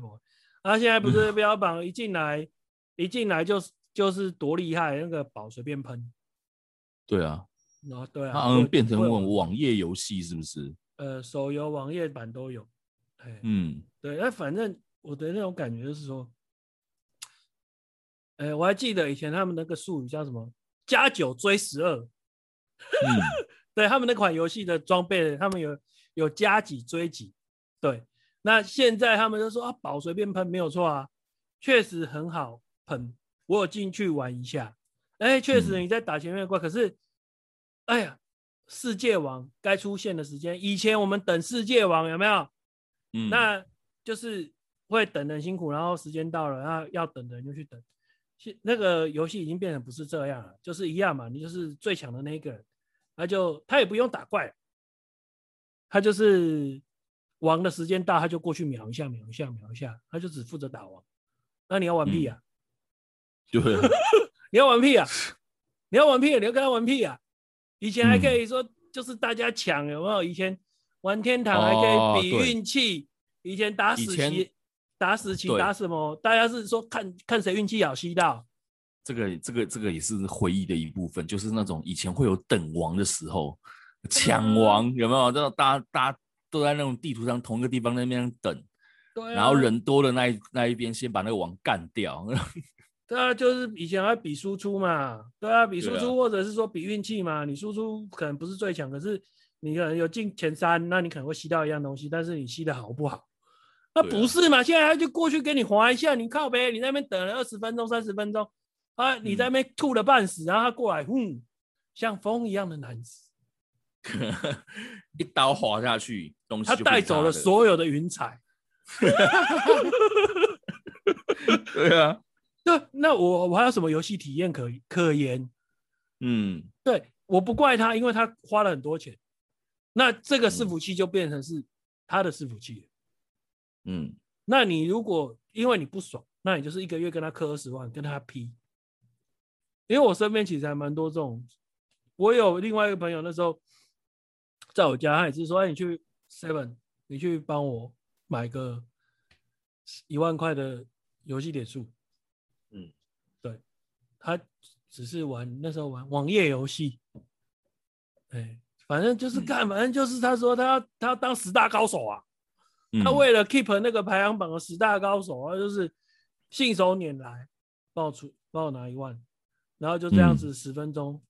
我，他现在不是标榜一进来、嗯、一进来就是就是多厉害，那个宝随便喷，
对啊。
哦，对啊，
它好像变成网网页游戏是不是？
呃，手游、网页版都有。
嗯，
对，那反正我的那种感觉就是说，呃，我还记得以前他们那个术语叫什么“加九追十二”。
嗯，
对他们那款游戏的装备，他们有有加几追几。对，那现在他们就说啊，宝随便喷没有错啊，确实很好喷。我有进去玩一下，哎，确实你在打前面的怪，嗯、可是。哎呀，世界王该出现的时间，以前我们等世界王有没有？
嗯，
那就是会等的很辛苦，然后时间到了，然后要等的人就去等。现那个游戏已经变成不是这样了，就是一样嘛，你就是最强的那一个人，他就他也不用打怪，他就是王的时间到，他就过去秒一下，秒一下，秒一下，他就只负责打王。那你要玩屁呀？
对，
你要玩屁啊？你要玩屁？你要跟他玩屁啊？以前还可以说，就是大家抢，有没有？以前玩天堂还可以比运气，以前打死棋。打死棋打什么？大家是说看看谁运气好吸到。
这个这个这个也是回忆的一部分，就是那种以前会有等王的时候，抢王有没有？这种大家大家都在那种地图上同一个地方那边等，
对啊，
然后人多的那一那一边先把那个王干掉。
对啊，就是以前还比输出嘛，对啊，比输出或者是说比运气嘛。你输出可能不是最强，可是你可能有进前三，那你可能会吸到一样东西，但是你吸的好不好？那不是嘛？现在他就过去给你划一下，你靠呗，你在那边等了二十分钟、三十分钟，啊，你在那边吐了半死，然后他过来，嗯，像风一样的男子，
一刀划下去，东西他
带走了所有的云彩。
对啊，
对，那我我还有什么游戏体验可可言？
嗯，
对，我不怪他，因为他花了很多钱，那这个伺服器就变成是他的伺服器。
嗯，
那你如果因为你不爽，那你就是一个月跟他磕二十万，跟他批。因为我身边其实还蛮多这种，我有另外一个朋友，那时候在我家，他也是说，哎，你去 Seven，你去帮我买个一万块的游戏点数。
嗯，
对，他只是玩那时候玩网页游戏，哎，反正就是干，反正就是他说他要他要当十大高手啊。他为了 keep 那个排行榜的十大高手，啊就是信手拈来，帮我出，帮我拿一万，然后就这样子十分钟，嗯、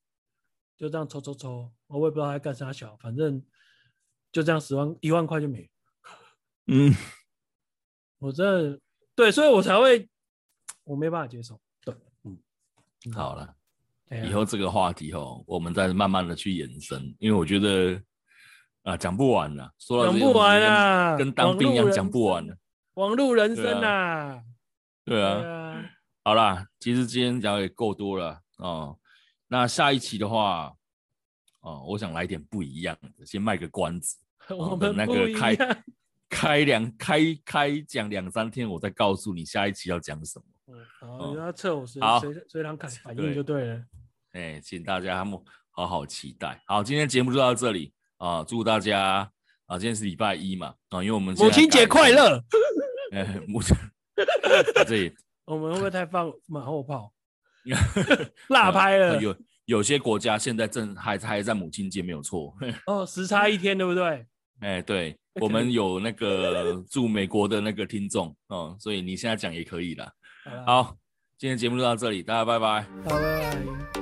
就这样抽抽抽，我也不知道他干啥小，反正就这样十万一万块就没了。
嗯，
我这对，所以我才会我没办法接受。对，嗯，
好了，以后这个话题哦，我们再慢慢的去延伸，因为我觉得。啊，讲不完了，说
讲不完啊，
跟当兵一样讲不完了。
网路人生啊，
对啊，好啦，其实今天讲也够多了哦。那下一期的话，哦，我想来点不一样的，先卖个关子。
我们
那个开开两开开讲两三天，我再告诉你下一期要讲什么。
嗯，好，你要测我随随随堂看反应就对了。
哎，请大家好好期待。好，今天节目就到这里。啊，祝大家啊，今天是礼拜一嘛，啊，因为我们
母亲节快乐。
哎，母亲，这里
我们会不会太放马后炮？辣拍了。
有有些国家现在正还还在母亲节，没有错。
哦，时差一天，对不对？
哎，对，我们有那个驻美国的那个听众哦，所以你现在讲也可以了。好，今天节目就到这里，大家拜拜。
拜拜。